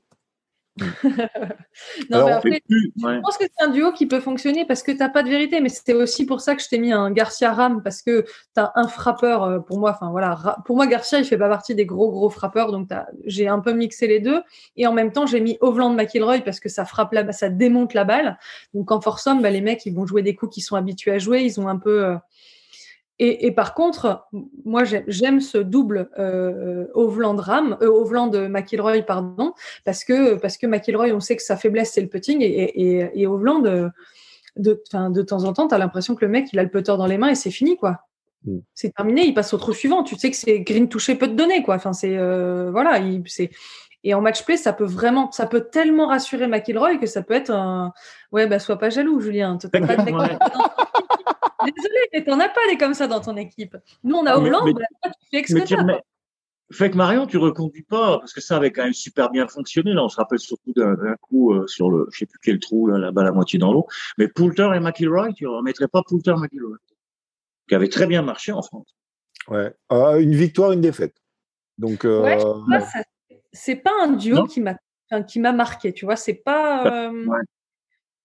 [LAUGHS] Non, Alors, mais on après, fait plus. Ouais. je pense que c'est un duo qui peut fonctionner parce que t'as pas de vérité, mais c'était aussi pour ça que je t'ai mis un Garcia Ram parce que t'as un frappeur euh, pour moi. Enfin voilà, pour moi Garcia il fait pas partie des gros gros frappeurs, donc j'ai un peu mixé les deux et en même temps j'ai mis Hovland McIlroy parce que ça frappe la, ça démonte la balle. Donc en foursome, bah, les mecs ils vont jouer des coups qu'ils sont habitués à jouer, ils ont un peu euh, et, et par contre, moi j'aime- j'aime ce double euh, Hovland Ram, euh, McIlroy pardon, parce que parce que McIlroy, on sait que sa faiblesse c'est le putting et, et, et euh, de, enfin, de temps en temps, tu as l'impression que le mec il a le putter dans les mains et c'est fini quoi. Mm. C'est terminé, il passe au trou suivant. Tu sais que c'est green touché peut te donner quoi. Enfin c'est euh, voilà, il, c'est et en match play, ça peut vraiment, ça peut tellement rassurer McIlroy que ça peut être un ouais bah sois pas jaloux Julien, [LAUGHS] t'as pas de mec comme ça dans ton équipe. Désolé, mais t'en as pas des comme ça dans ton équipe. Nous on a Mais- Hollande, mais- toi, tu fais Mais, exprès. tu quoi. fait que Marion, tu reconduis pas, parce que ça avait quand même super bien fonctionné. Là, on se rappelle surtout d'un coup euh, sur le, je sais plus quel trou, là, la balle à moitié dans l'eau. Mais Poulter et McIlroy, tu remettrais pas Poulter McIlroy, qui avait très bien marché en France. Ouais. Ah, une victoire, une défaite. Donc, euh, Ouais, c'est pas un duo Non. qui m'a qui m'a marqué, tu vois, c'est pas euh,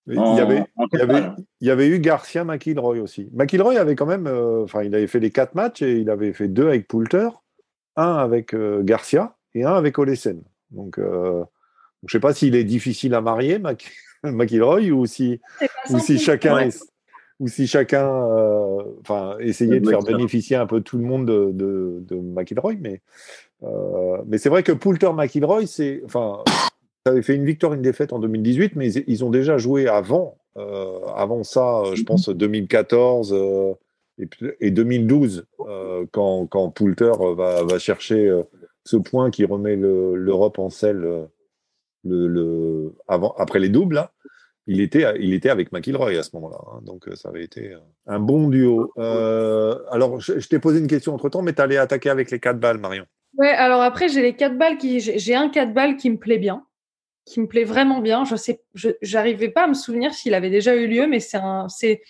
Il, y avait, il, y avait, il y avait eu Garcia McIlroy aussi. McIlroy avait quand même, euh, enfin, il avait fait les quatre matchs et il avait fait deux avec Poulter, un avec euh, Garcia et un avec Olesen. Donc, euh, Je ne sais pas s'il est difficile à marier, Mac... [LAUGHS] McIlroy, ou si, ou si chacun, ou si chacun, euh, enfin, essayait de faire bénéficier un peu tout le monde de, de, de McIlroy, mais, euh, mais c'est vrai que Poulter McIlroy, c'est, enfin, ça avait fait une victoire, une défaite en 2018, mais ils, ils ont déjà joué avant, euh, avant ça, je mhm. pense 2014 euh, et, et, 2012, euh, quand, quand Poulter va, va chercher ce point qui remet l'Europe en selle le, le, avant, après les doubles, là, il était, il était avec McIlroy à ce moment-là. Hein, donc, ça avait été un bon duo. Alors, je, je t'ai posé une question entre temps, mais tu allais attaquer avec les quatre balles, Marion. Ouais, alors après, j'ai les quatre balles qui. J'ai un 4 balles qui me plaît bien, qui me plaît vraiment bien. Je sais, j'arrivais pas à me souvenir s'il avait déjà eu lieu, mais c'est un, c'est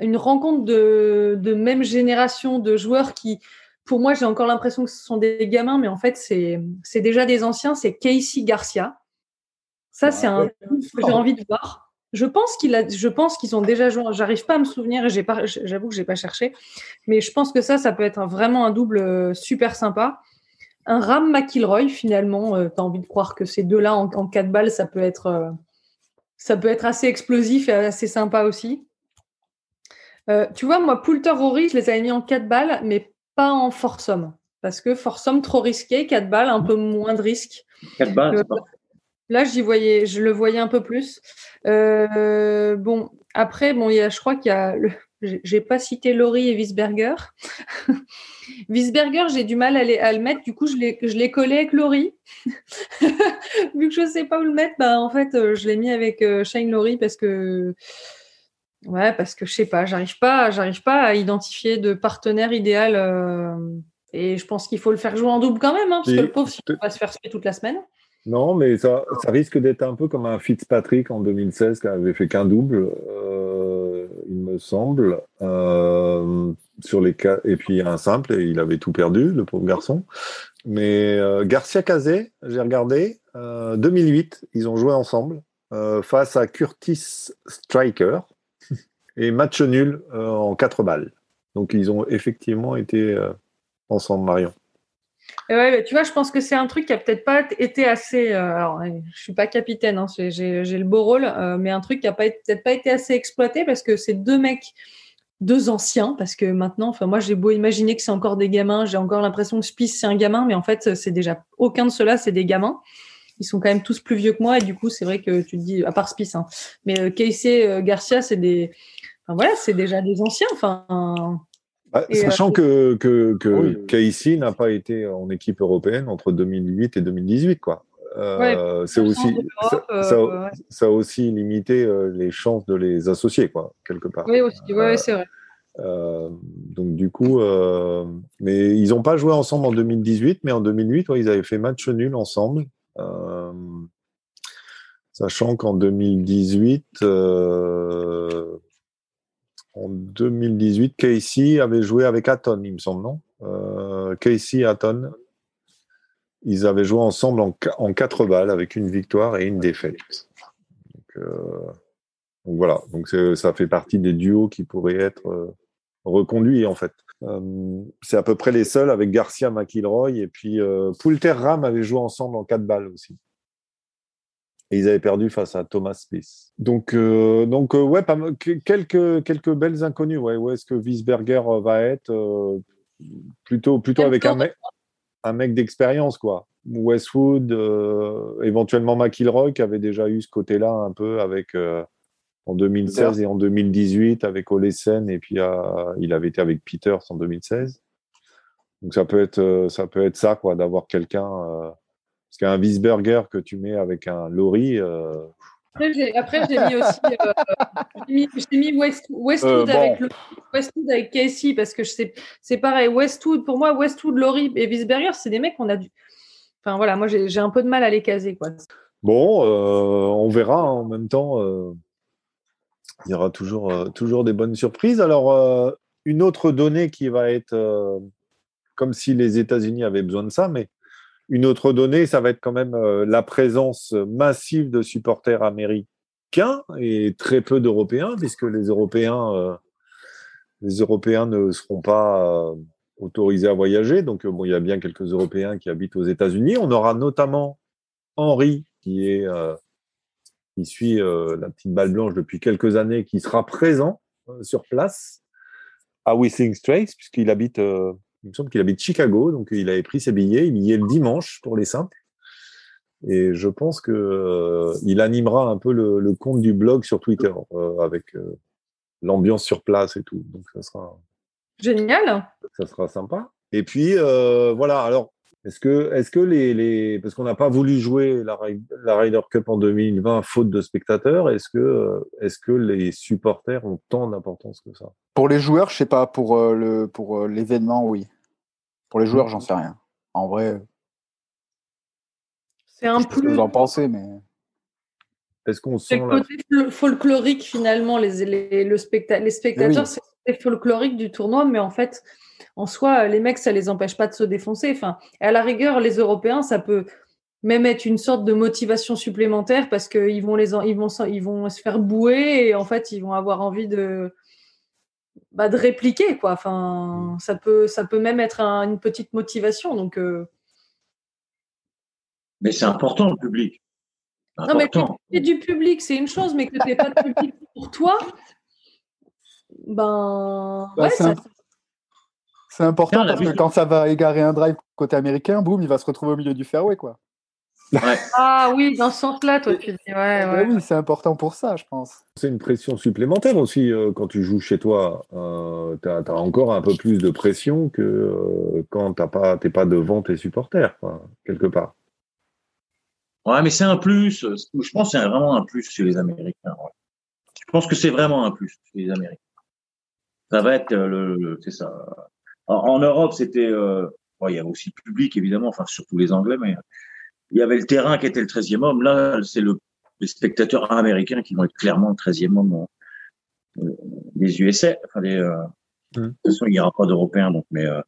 une rencontre de, de même génération de joueurs qui, pour moi, j'ai encore l'impression que ce sont des gamins, mais en fait, c'est, c'est déjà des anciens. C'est Casey Garcia. Ça, c'est un que j'ai envie de voir. Je pense qu'il a, je pense qu'ils ont déjà joué. J'arrive pas à me souvenir. J'ai pas, j'avoue que j'ai pas cherché, mais je pense que ça, ça peut être un, vraiment un double euh, super sympa. Un Ram McIlroy, finalement, euh, tu as envie de croire que ces deux-là en, en quatre balles, ça peut être, euh, ça peut être assez explosif et assez sympa aussi. Euh, tu vois, moi, Poulter Rory, je les avais mis en quatre balles, mais pas en foursome. Parce que foursome, trop risqué, quatre balles, un peu moins de risque. Quatre balles, c'est pas Là, j'y voyais, je le voyais un peu plus. Bon, après, bon, il y a, je crois qu'il y a, le, j'ai pas cité Laurie et Wiesberger. [LAUGHS] Wiesberger, j'ai du mal à, le mettre. Du coup, je l'ai, collé avec Laurie. [LAUGHS] Vu que je sais pas où le mettre, bah, en fait, euh, je l'ai mis avec euh, Shane Laurie parce que, ouais, parce que je sais pas, j'arrive pas, j'arrive pas à identifier de partenaire idéal. Euh, et je pense qu'il faut le faire jouer en double quand même, hein, parce que le pauvre, il va se faire suer toute la semaine. Non, mais ça, ça risque d'être un peu comme un Fitzpatrick en 2016 qui avait fait qu'un double, euh, semble, euh, sur les cas, et puis un simple, et il avait tout perdu, le pauvre garçon. Mais euh, Garcia Cazé, j'ai regardé, 2008, euh, ils ont joué ensemble face à Curtis Striker [LAUGHS] et match nul en quatre balles. Donc ils ont effectivement été ensemble, Marion. Ouais, tu vois, je pense que c'est un truc qui a peut-être pas été assez. Euh, alors, je suis pas capitaine, hein, j'ai le beau rôle, euh, mais un truc qui a peut-être pas été assez exploité parce que c'est deux mecs, deux anciens, parce que maintenant, enfin, moi, j'ai beau imaginer que c'est encore des gamins, j'ai encore l'impression que Spice c'est un gamin, mais en fait, c'est déjà aucun de ceux-là, c'est des gamins. Ils sont quand même tous plus vieux que moi, et du coup, c'est vrai que tu te dis, à part Spice, hein, mais euh, Casey euh, Garcia, c'est des. Voilà, c'est déjà des anciens. Enfin, bah, sachant euh, que, que, que Casey n'a pas été en équipe européenne entre 2008 et 2018, quoi. Euh, c'est aussi ça, euh, ça, a aussi limité les chances de les associer, quoi, quelque part. Oui, aussi, ouais, c'est vrai. donc du coup, mais ils n'ont pas joué ensemble en 2018, mais en 2008, ils avaient fait match nul ensemble. sachant qu'en 2018, en 2018, Casey avait joué avec Aton, il me semble, non? Euh, Casey, Aton, ils avaient joué ensemble en, quatre balles avec une victoire et une défaite. Donc, euh, voilà, ça fait partie des duos qui pourraient être euh, reconduits en fait. C'est à peu près les seuls avec Garcia, McIlroy et puis Poulter Ram avait joué ensemble en quatre balles aussi. Et ils avaient perdu face à Thomas Smith. Donc, euh, donc euh, ouais, pas, quelques, quelques belles inconnues. Ouais, où est-ce que Wiesberger euh, va être euh, Plutôt, plutôt avec un mec, un mec d'expérience, quoi. Westwood, euh, éventuellement McIlroy, qui avait déjà eu ce côté-là un peu avec en 2016 et en 2018 avec Olesen, et puis il avait été avec Peters en 2016. Donc ça peut être, ça peut être ça, quoi, d'avoir quelqu'un parce qu'un Wiesberger que tu mets avec un Lori. Euh... Après, j'ai mis aussi euh, [LAUGHS] j'ai mis, mis West, Westwood, euh, bon. avec le, Westwood avec Casey parce que c'est pareil. Westwood, pour moi, Westwood, Lori et Wiesberger, c'est des mecs qu'on a dû. Enfin voilà, moi j'ai un peu de mal à les caser. Quoi. Bon, euh, on verra hein, en même temps. il y aura toujours, toujours des bonnes surprises. Alors, une autre donnée qui va être comme si les États-Unis avaient besoin de ça, mais une autre donnée, ça va être quand même euh, la présence massive de supporters américains et très peu d'Européens, puisque les Européens, euh, ne seront pas euh, autorisés à voyager. Donc, il y a bien quelques Européens qui habitent aux États-Unis. On aura notamment Henri qui suit la petite balle blanche depuis quelques années, qui sera présent sur place à Whistling Straits, puisqu'il habite, il me semble qu'il habite Chicago, donc il avait pris ses billets, il y est le dimanche pour les simples. Et je pense que euh, il animera un peu le, le compte du blog sur Twitter euh, avec euh, l'ambiance sur place et tout. Donc ça sera, Génial. ça sera sympa. Et puis euh, voilà. Alors est-ce que, est-ce que les, les parce qu'on n'a pas voulu jouer la, la Ryder Cup en 2020 faute de spectateurs, est-ce que, est-ce que les supporters ont tant d'importance que ça? Pour les joueurs, je sais pas. Pour euh, le pour euh, l'événement, oui. Pour les joueurs, j'en sais rien. En vrai, C'est un plus. vous en pensez, mais Est-ce qu'on C'est sent le côté fol- folklorique finalement. Les, les, le specta- les spectateurs, Oui. c'est le côté folklorique du tournoi, mais en fait, en soi, les mecs, ça les empêche pas de se défoncer. Enfin, à la rigueur, les Européens, ça peut même être une sorte de motivation supplémentaire parce qu'ils vont les, en- ils vont, s'en- ils vont se faire bouer et en fait, ils vont avoir envie de, bah, de répliquer quoi. Enfin, ça peut, ça peut même être un- une petite motivation. Donc, euh, Mais c'est important, le public. Non, mais. Et du public, c'est une chose, mais que tu n'aies pas de public pour toi, ben. Bah, ouais, c'est ça- un- c'est important Tiens, parce que quand ça va égarer un drive côté américain, boum, il va se retrouver au milieu du fairway, quoi. [LAUGHS] Ah oui, dans ce sens-là, toi, tu dis. Ouais, Bah ouais. oui, c'est important pour ça, je pense. C'est une pression supplémentaire aussi euh, quand tu joues chez toi. Euh, tu as, encore un peu plus de pression que euh, quand tu n'es pas, t'es pas devant tes supporters, quoi, quelque part. Ouais, mais c'est un plus. Je pense que c'est vraiment un plus chez les Américains. ouais. Je pense que c'est vraiment un plus chez les Américains. Ça va être euh, le, le- c'est ça. En, en Europe, c'était, euh, bon, il y avait aussi le public évidemment, enfin surtout les Anglais, mais il y avait le terrain qui était le 13e homme. Là, c'est le, les spectateurs américains qui vont être clairement le 13e homme euh, des USA. Enfin, les, euh, Mm. De toute façon, il n'y aura pas d'Européens, donc, mais euh,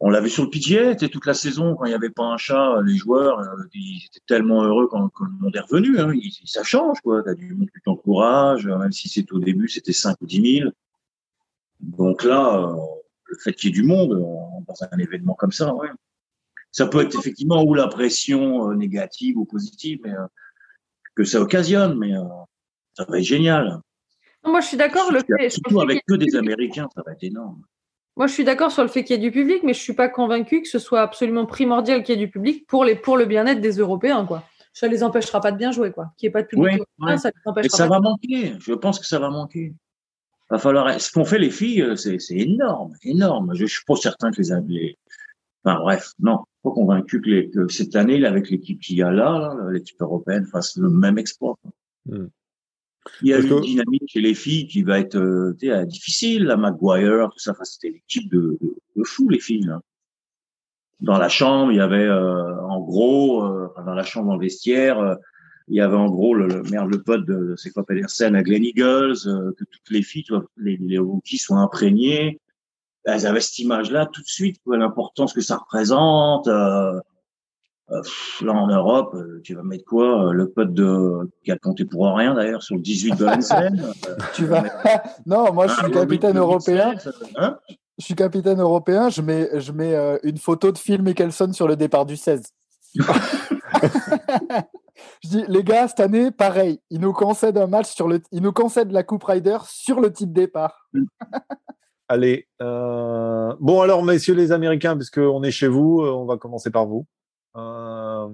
on l'a vu sur le PGA, c'était toute la saison quand il n'y avait pas un chat, les joueurs, euh, ils étaient tellement heureux quand, quand le monde est revenu. Hein, ça change, quoi. T'as du monde qui t'encourage, euh, même si c'était au début, c'était 5 ou 10 000. Donc là, euh, le fait qu'il y ait du monde euh, dans un événement comme ça, ouais. Ça peut être effectivement ou la pression euh, négative ou positive, mais euh, que ça occasionne, mais euh, ça va être génial. Non, moi, je suis d'accord. Le fait, Surtout avec que des. Américains, ça va être énorme. Moi, je suis d'accord sur le fait qu'il y ait du public, mais je suis pas convaincu que ce soit absolument primordial qu'il y ait du public pour, les, pour le bien-être des Européens, quoi. Ça les empêchera pas de bien jouer, quoi. Qu'il n'y ait pas de public Oui, européen, ouais. ça les Mais empêchera ça pas. va manquer. Je pense que ça va manquer. Va falloir. Ce qu'ont fait les filles, c'est c'est énorme, énorme. Je, je suis pas certain que les, les... Enfin bref, non, pas convaincu que, les, que cette année, avec l'équipe qu'il y a là, l'équipe européenne, fasse le même exploit. Hmm. Il y a Parce une que- dynamique chez les filles qui va être euh, euh, difficile. La Maguire, tout ça, enfin, c'était l'équipe de, de, de fous, les filles. là. Dans la chambre, il y avait euh, en gros, euh, dans la chambre, dans le vestiaire, euh, il y avait en gros le, le merde, le pote de, c'est quoi Pedersen à Glen Eagles, euh, que toutes les filles, vois, les, les rookies soient imprégnées. Elles avaient cette image-là tout de suite, l'importance que ça représente. Euh, euh, là en Europe, euh, tu vas mettre quoi Le pote de qui a compté pour rien d'ailleurs sur le 18 de Hansen. [LAUGHS] Tu vas. [LAUGHS] non, moi, je suis un capitaine européen. Hein? Je suis capitaine européen. Je mets, je mets euh, une photo de Phil Mickelson sur le départ du 16. [LAUGHS] je dis, les gars, cette année, pareil. Ils nous concèdent un match sur le. Ils nous concèdent la Coupe Ryder sur le titre départ. Allez. euh, Bon, alors, messieurs les Américains, puisqu'on est chez vous, euh, on va commencer par vous. Euh,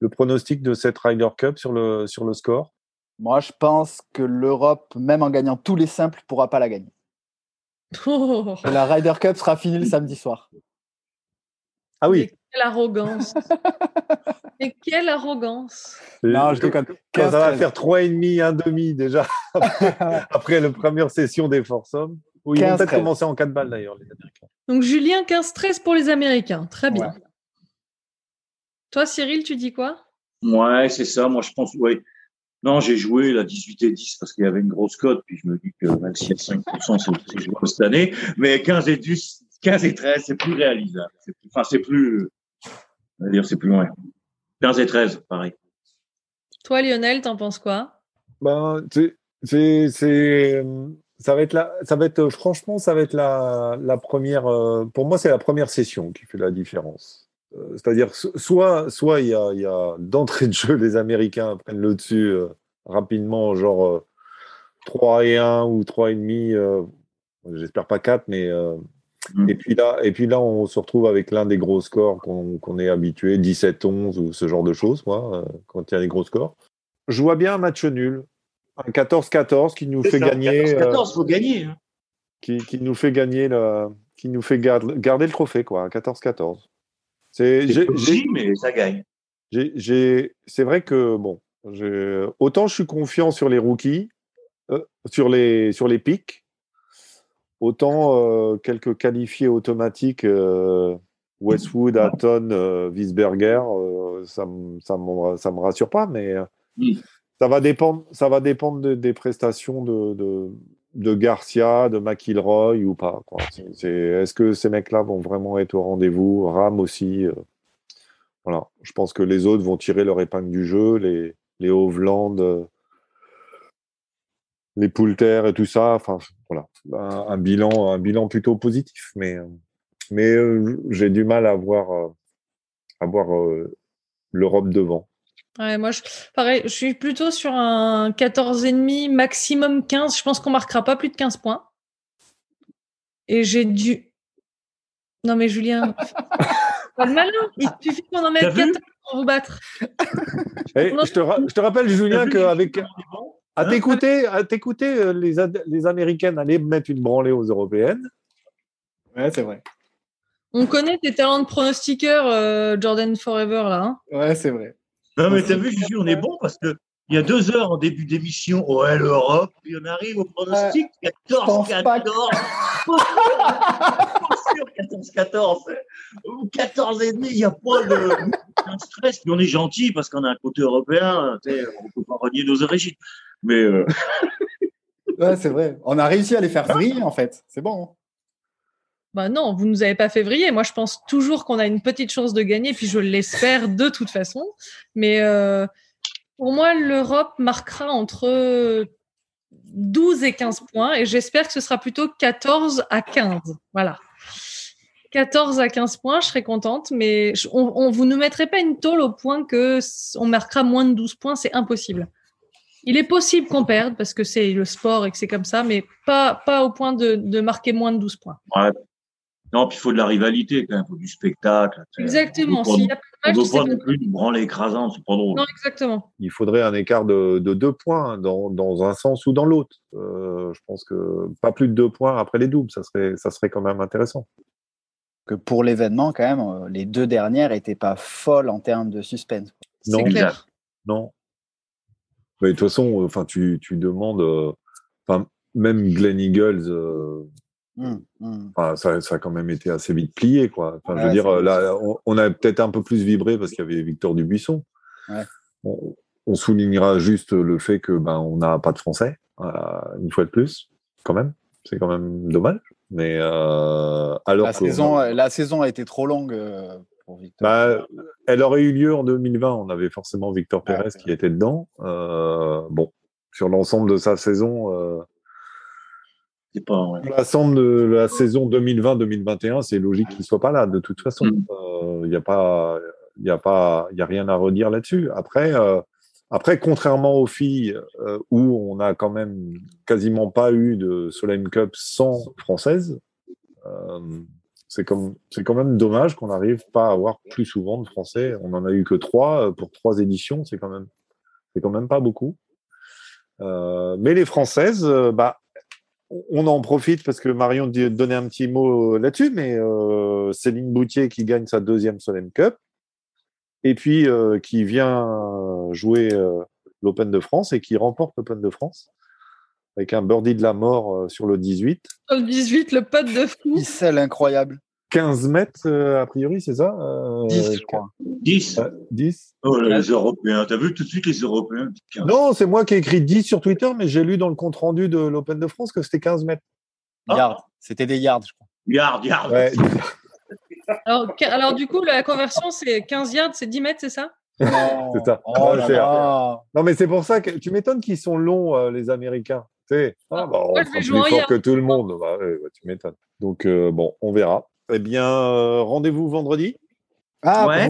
Le pronostic de cette Ryder Cup sur le, sur le score? Moi, je pense que l'Europe, même en gagnant tous les simples, pourra pas la gagner. Oh, Et la Ryder Cup sera finie le [LAUGHS] samedi soir. Ah oui. Quelle arrogance. [LAUGHS] mais quelle arrogance. Non, je déconne. Quand ça va 15-13. faire 3,5, un demi déjà, [LAUGHS] après la première session des. Ou ils vont 15, peut-être 13. commencer en 4 balles d'ailleurs, les Américains. Donc, Julien, 15-13 pour les Américains. Très bien. Ouais. Toi, Cyril, tu dis quoi? Ouais, c'est ça. Moi, je pense, ouais. Non, j'ai joué la 18 et 10 parce qu'il y avait une grosse cote, puis je me dis que même s'il y a 5%, c'est jouable cette année. Mais 15 et 10, 15 et 13, c'est plus réalisable. C'est plus- Enfin, c'est plus, on va dire, c'est plus loin. 15 et 13, pareil. Toi, Lionel, t'en penses quoi? Ben, c'est, euh, ça va être la, ça va être, euh, franchement, ça va être la, la première, euh, pour moi, c'est la première session qui fait la différence. C'est-à-dire, so- soit soit il y a, il y a d'entrée de jeu, les Américains prennent le dessus euh, rapidement, genre euh, 3 et 1 ou 3 et demi, euh, j'espère pas 4, mais euh, Mm. et puis là, et puis là, on se retrouve avec l'un des gros scores qu'on qu'on est habitué, 17-11 ou ce genre de choses, quoi, euh, quand il y a des gros scores. Je vois bien un match nul, un 14-14 qui nous fait gagner, euh, 14, faut gagner. hein. qui, qui nous fait gagner le, qui nous fait gar- garder le trophée, quoi, un 14-14. C'est, mais ça gagne. c'est vrai que bon, autant je suis confiant sur les rookies, euh, sur les sur les pics, autant euh, quelques qualifiés automatiques, euh, Westwood, Hatton, euh, Wiesberger, ça me ça me ça me rassure pas, mais ça va dépendre ça va dépendre de- des prestations de, de de Garcia, de McIlroy ou pas. Est-ce que ces mecs-là vont vraiment être au rendez-vous? Ram aussi. euh, voilà. Je pense que les autres vont tirer leur épingle du jeu, les, les Hovland, les Poulter et tout ça. Enfin, voilà. Un, un bilan, un bilan plutôt positif. Mais, euh, mais euh, j'ai du mal à voir, euh, à voir euh, l'Europe devant. Ouais, moi, je, pareil, je suis plutôt sur un 14,5, maximum 15. Je pense qu'on marquera pas plus de 15 points. Et j'ai dû. Non, mais Julien, [LAUGHS] pas le malin. Il suffit qu'on en mette T'as vu 14 pour vous battre. Non. je, te ra- je te rappelle, Julien, qu'avec à Hein t'écouter, à t'écouter, euh, les, Ad- les Américaines allaient mettre une branlée aux Européennes. Ouais, c'est vrai. On connaît tes talents de pronostiqueur, euh, Jordan Forever, là. hein? Ouais, c'est vrai. Non, mais t'as vu, Juju, on est bon parce que il y a deux heures en début d'émission, ouais, l'Europe, puis on arrive au pronostic, 14, pense pas 14. Pas sûr, 14, 14. Ou 14 et demi, il n'y a pas de un stress. Puis on est gentil parce qu'on a un côté européen, tu sais, on ne peut pas renier nos origines. Mais euh, [LAUGHS] Ouais, c'est vrai. On a réussi à les faire vriller, en fait. C'est bon. Bah non, vous nous avez pas février. Moi, je pense toujours qu'on a une petite chance de gagner, puis je l'espère de toute façon. Mais euh, pour moi, l'Europe marquera entre 12 et 15 points, et j'espère que ce sera plutôt 14 à 15. Voilà. 14 à 15 points, je serais contente, mais je- on, on vous ne mettrait pas une tôle au point que on marquera moins de 12 points, c'est impossible. Il est possible qu'on perde parce que c'est le sport et que c'est comme ça, mais pas, pas au point de, de marquer moins de 12 points. non, puis il faut de la rivalité quand même, il faut du spectacle. Exactement. On S'il ne n'y a pas on de match, pas c'est non pas- plus une branlée écrasante, c'est pas drôle. Non, exactement. il faudrait un écart de, de deux points hein, dans, dans un sens ou dans l'autre. Euh, je pense que pas plus de deux points après les doubles, ça serait, ça serait quand même intéressant. Que pour l'événement, quand même, euh, les deux dernières étaient pas folles en termes de suspense. Non. C'est clair. Non. Mais de toute façon, euh, enfin, tu, tu demandes, euh, enfin, même Glen Eagles, euh, hum. enfin, ça, ça a quand même été assez vite plié, quoi. Je veux dire, là, on, on a peut-être un peu plus vibré parce qu'il y avait Victor Dubuisson. Ouais. On, on soulignera juste le fait que ben on n'a pas de français, euh, une fois de plus, quand même. C'est quand même dommage. Mais euh, alors La, saison, la saison a été trop longue pour Victor. bah, elle aurait eu lieu en 2020. On avait forcément Victor Ouais, Pérez qui était dedans. Euh, bon, sur l'ensemble de sa saison, euh, pas. ouais. l'ensemble de la saison 2020-2021, c'est logique qu'il soit pas là. De toute façon, Mm. il n'y a pas, il y a pas, il y a rien à redire là-dessus. Après, euh, après, contrairement aux filles euh, où on a quand même quasiment pas eu de Solheim Cup sans française. euh, c'est quand même dommage qu'on n'arrive pas à avoir plus souvent de Français. On en a eu que trois euh, pour trois éditions. C'est quand même, pas beaucoup. Euh, mais les Françaises, euh, bah, on en profite parce que Marion donnait un petit mot là-dessus, mais Céline Boutier qui gagne sa deuxième Solheim Cup et puis qui vient jouer l'Open de France et qui remporte l'Open de France avec un birdie de la mort euh, sur le 18. Sur le 18, le pote de fou. Ficelle incroyable. 15 mètres, euh, a priori, c'est ça Euh, 10, je crois. 10. euh, 10 Oh, là, les Européens. T'as vu tout de suite les Européens? Non, c'est moi qui ai écrit 10 sur Twitter, mais j'ai lu dans le compte-rendu de l'Open de France que c'était 15 mètres. Ah. Yard. C'était des yards, je crois. Yard, yard. Ouais. Alors, alors, du coup, la conversion, c'est 15 yards, c'est 10 mètres, c'est ça? C'est ça. Oh là là. Non, mais c'est pour ça que tu m'étonnes qu'ils sont longs, euh, les Américains. Ah, bah, on sera en plus fort que tout le monde. Bah, ouais, ouais, tu m'étonnes. Donc, euh, bon, on verra. Eh bien, euh, rendez-vous vendredi. Ah, Ouais.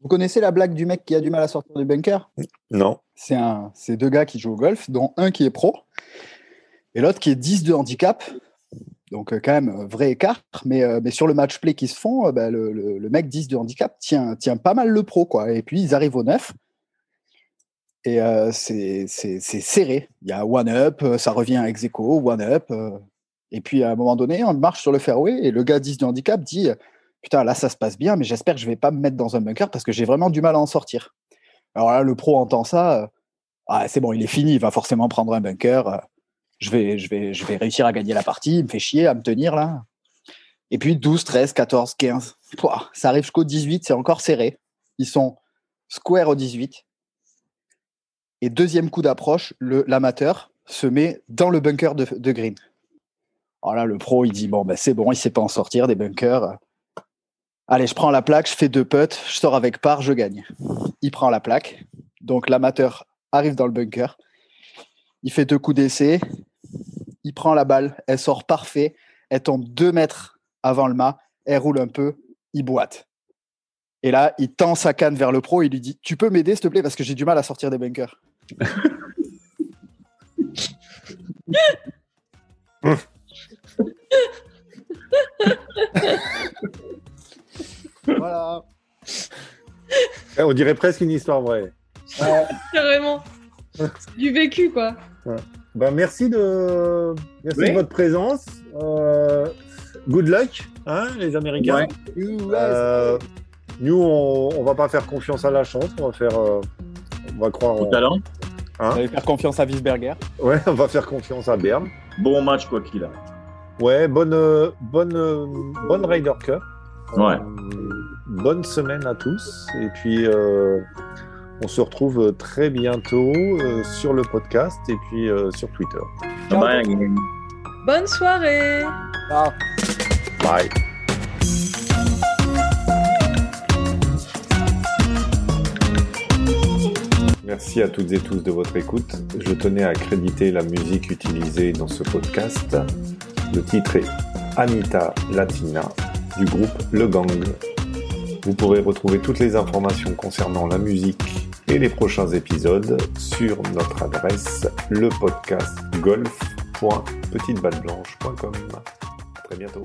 vous, connaissez la blague du mec qui a du mal à sortir du bunker? Non. C'est un, c'est deux gars qui jouent au golf, dont un qui est pro et l'autre qui est 10 de handicap. Donc, euh, quand même, vrai écart. Mais, euh, mais sur le match play qui se font, euh, bah, le, le- le mec 10 de handicap tient, tient pas mal le pro. Quoi. Et puis, ils arrivent au 9. Et euh, c'est serré. Il y a one-up, euh, ça revient ex aequo, one-up. euh. et puis, à un moment donné, on marche sur le fairway et le gars 10 de handicap dit Putain, là, ça se passe bien, mais j'espère que je vais pas me mettre dans un bunker parce que j'ai vraiment du mal à en sortir. Alors là, le pro entend ça. euh, ah, c'est bon, il est fini, il va forcément prendre un bunker. euh, je, vais, je, vais, je vais réussir à gagner la partie, il me fait chier à me tenir là. Et puis 12, 13, 14, 15. Pouah, ça arrive jusqu'au 18, c'est encore serré. Ils sont square au 18. Et deuxième coup d'approche, l'amateur se met dans le bunker de, de green. Alors là, le pro, il dit Bon, ben, c'est bon, il sait pas en sortir des bunkers. Allez, je prends la plaque, je fais deux putts, je sors avec par, je gagne. Il prend la plaque. Donc l'amateur arrive dans le bunker. Il fait deux coups d'essai. Il prend la balle. Elle sort parfait. Elle tombe deux mètres avant le mât. Elle roule un peu. Il boite. Et là, il tend sa canne vers le pro. Il lui dit Tu peux m'aider, s'il te plaît, parce que j'ai du mal à sortir des bunkers. Voilà. Eh, On dirait presque une histoire vraie. [LAUGHS] Carrément. Du vécu, quoi. Ben, merci de, merci Oui. de votre présence. Euh, good luck, hein, les Américains. Ouais. Euh, nous, on, on va pas faire confiance à la chance. On va faire, euh, on va croire. Au en- talent. Vous allez faire confiance à Wiesberger. ouais, on va faire confiance à Berne. Bon match, quoi qu'il a. Ouais, bonne, euh, bonne, euh, bonne Ryder Cup. Ouais. Euh, bonne semaine à tous. Et puis, euh, on se retrouve très bientôt euh, sur le podcast et puis euh, sur Twitter. Ciao. Bye. Bonne soirée. Ah. Bye. Merci à toutes et tous de votre écoute. Je tenais à créditer la musique utilisée dans ce podcast. Le titre est Anita Latina du groupe Le Gang. Vous pourrez retrouver toutes les informations concernant la musique et les prochains épisodes sur notre adresse lepodcastgolf.petiteballeblanche.com. À très bientôt.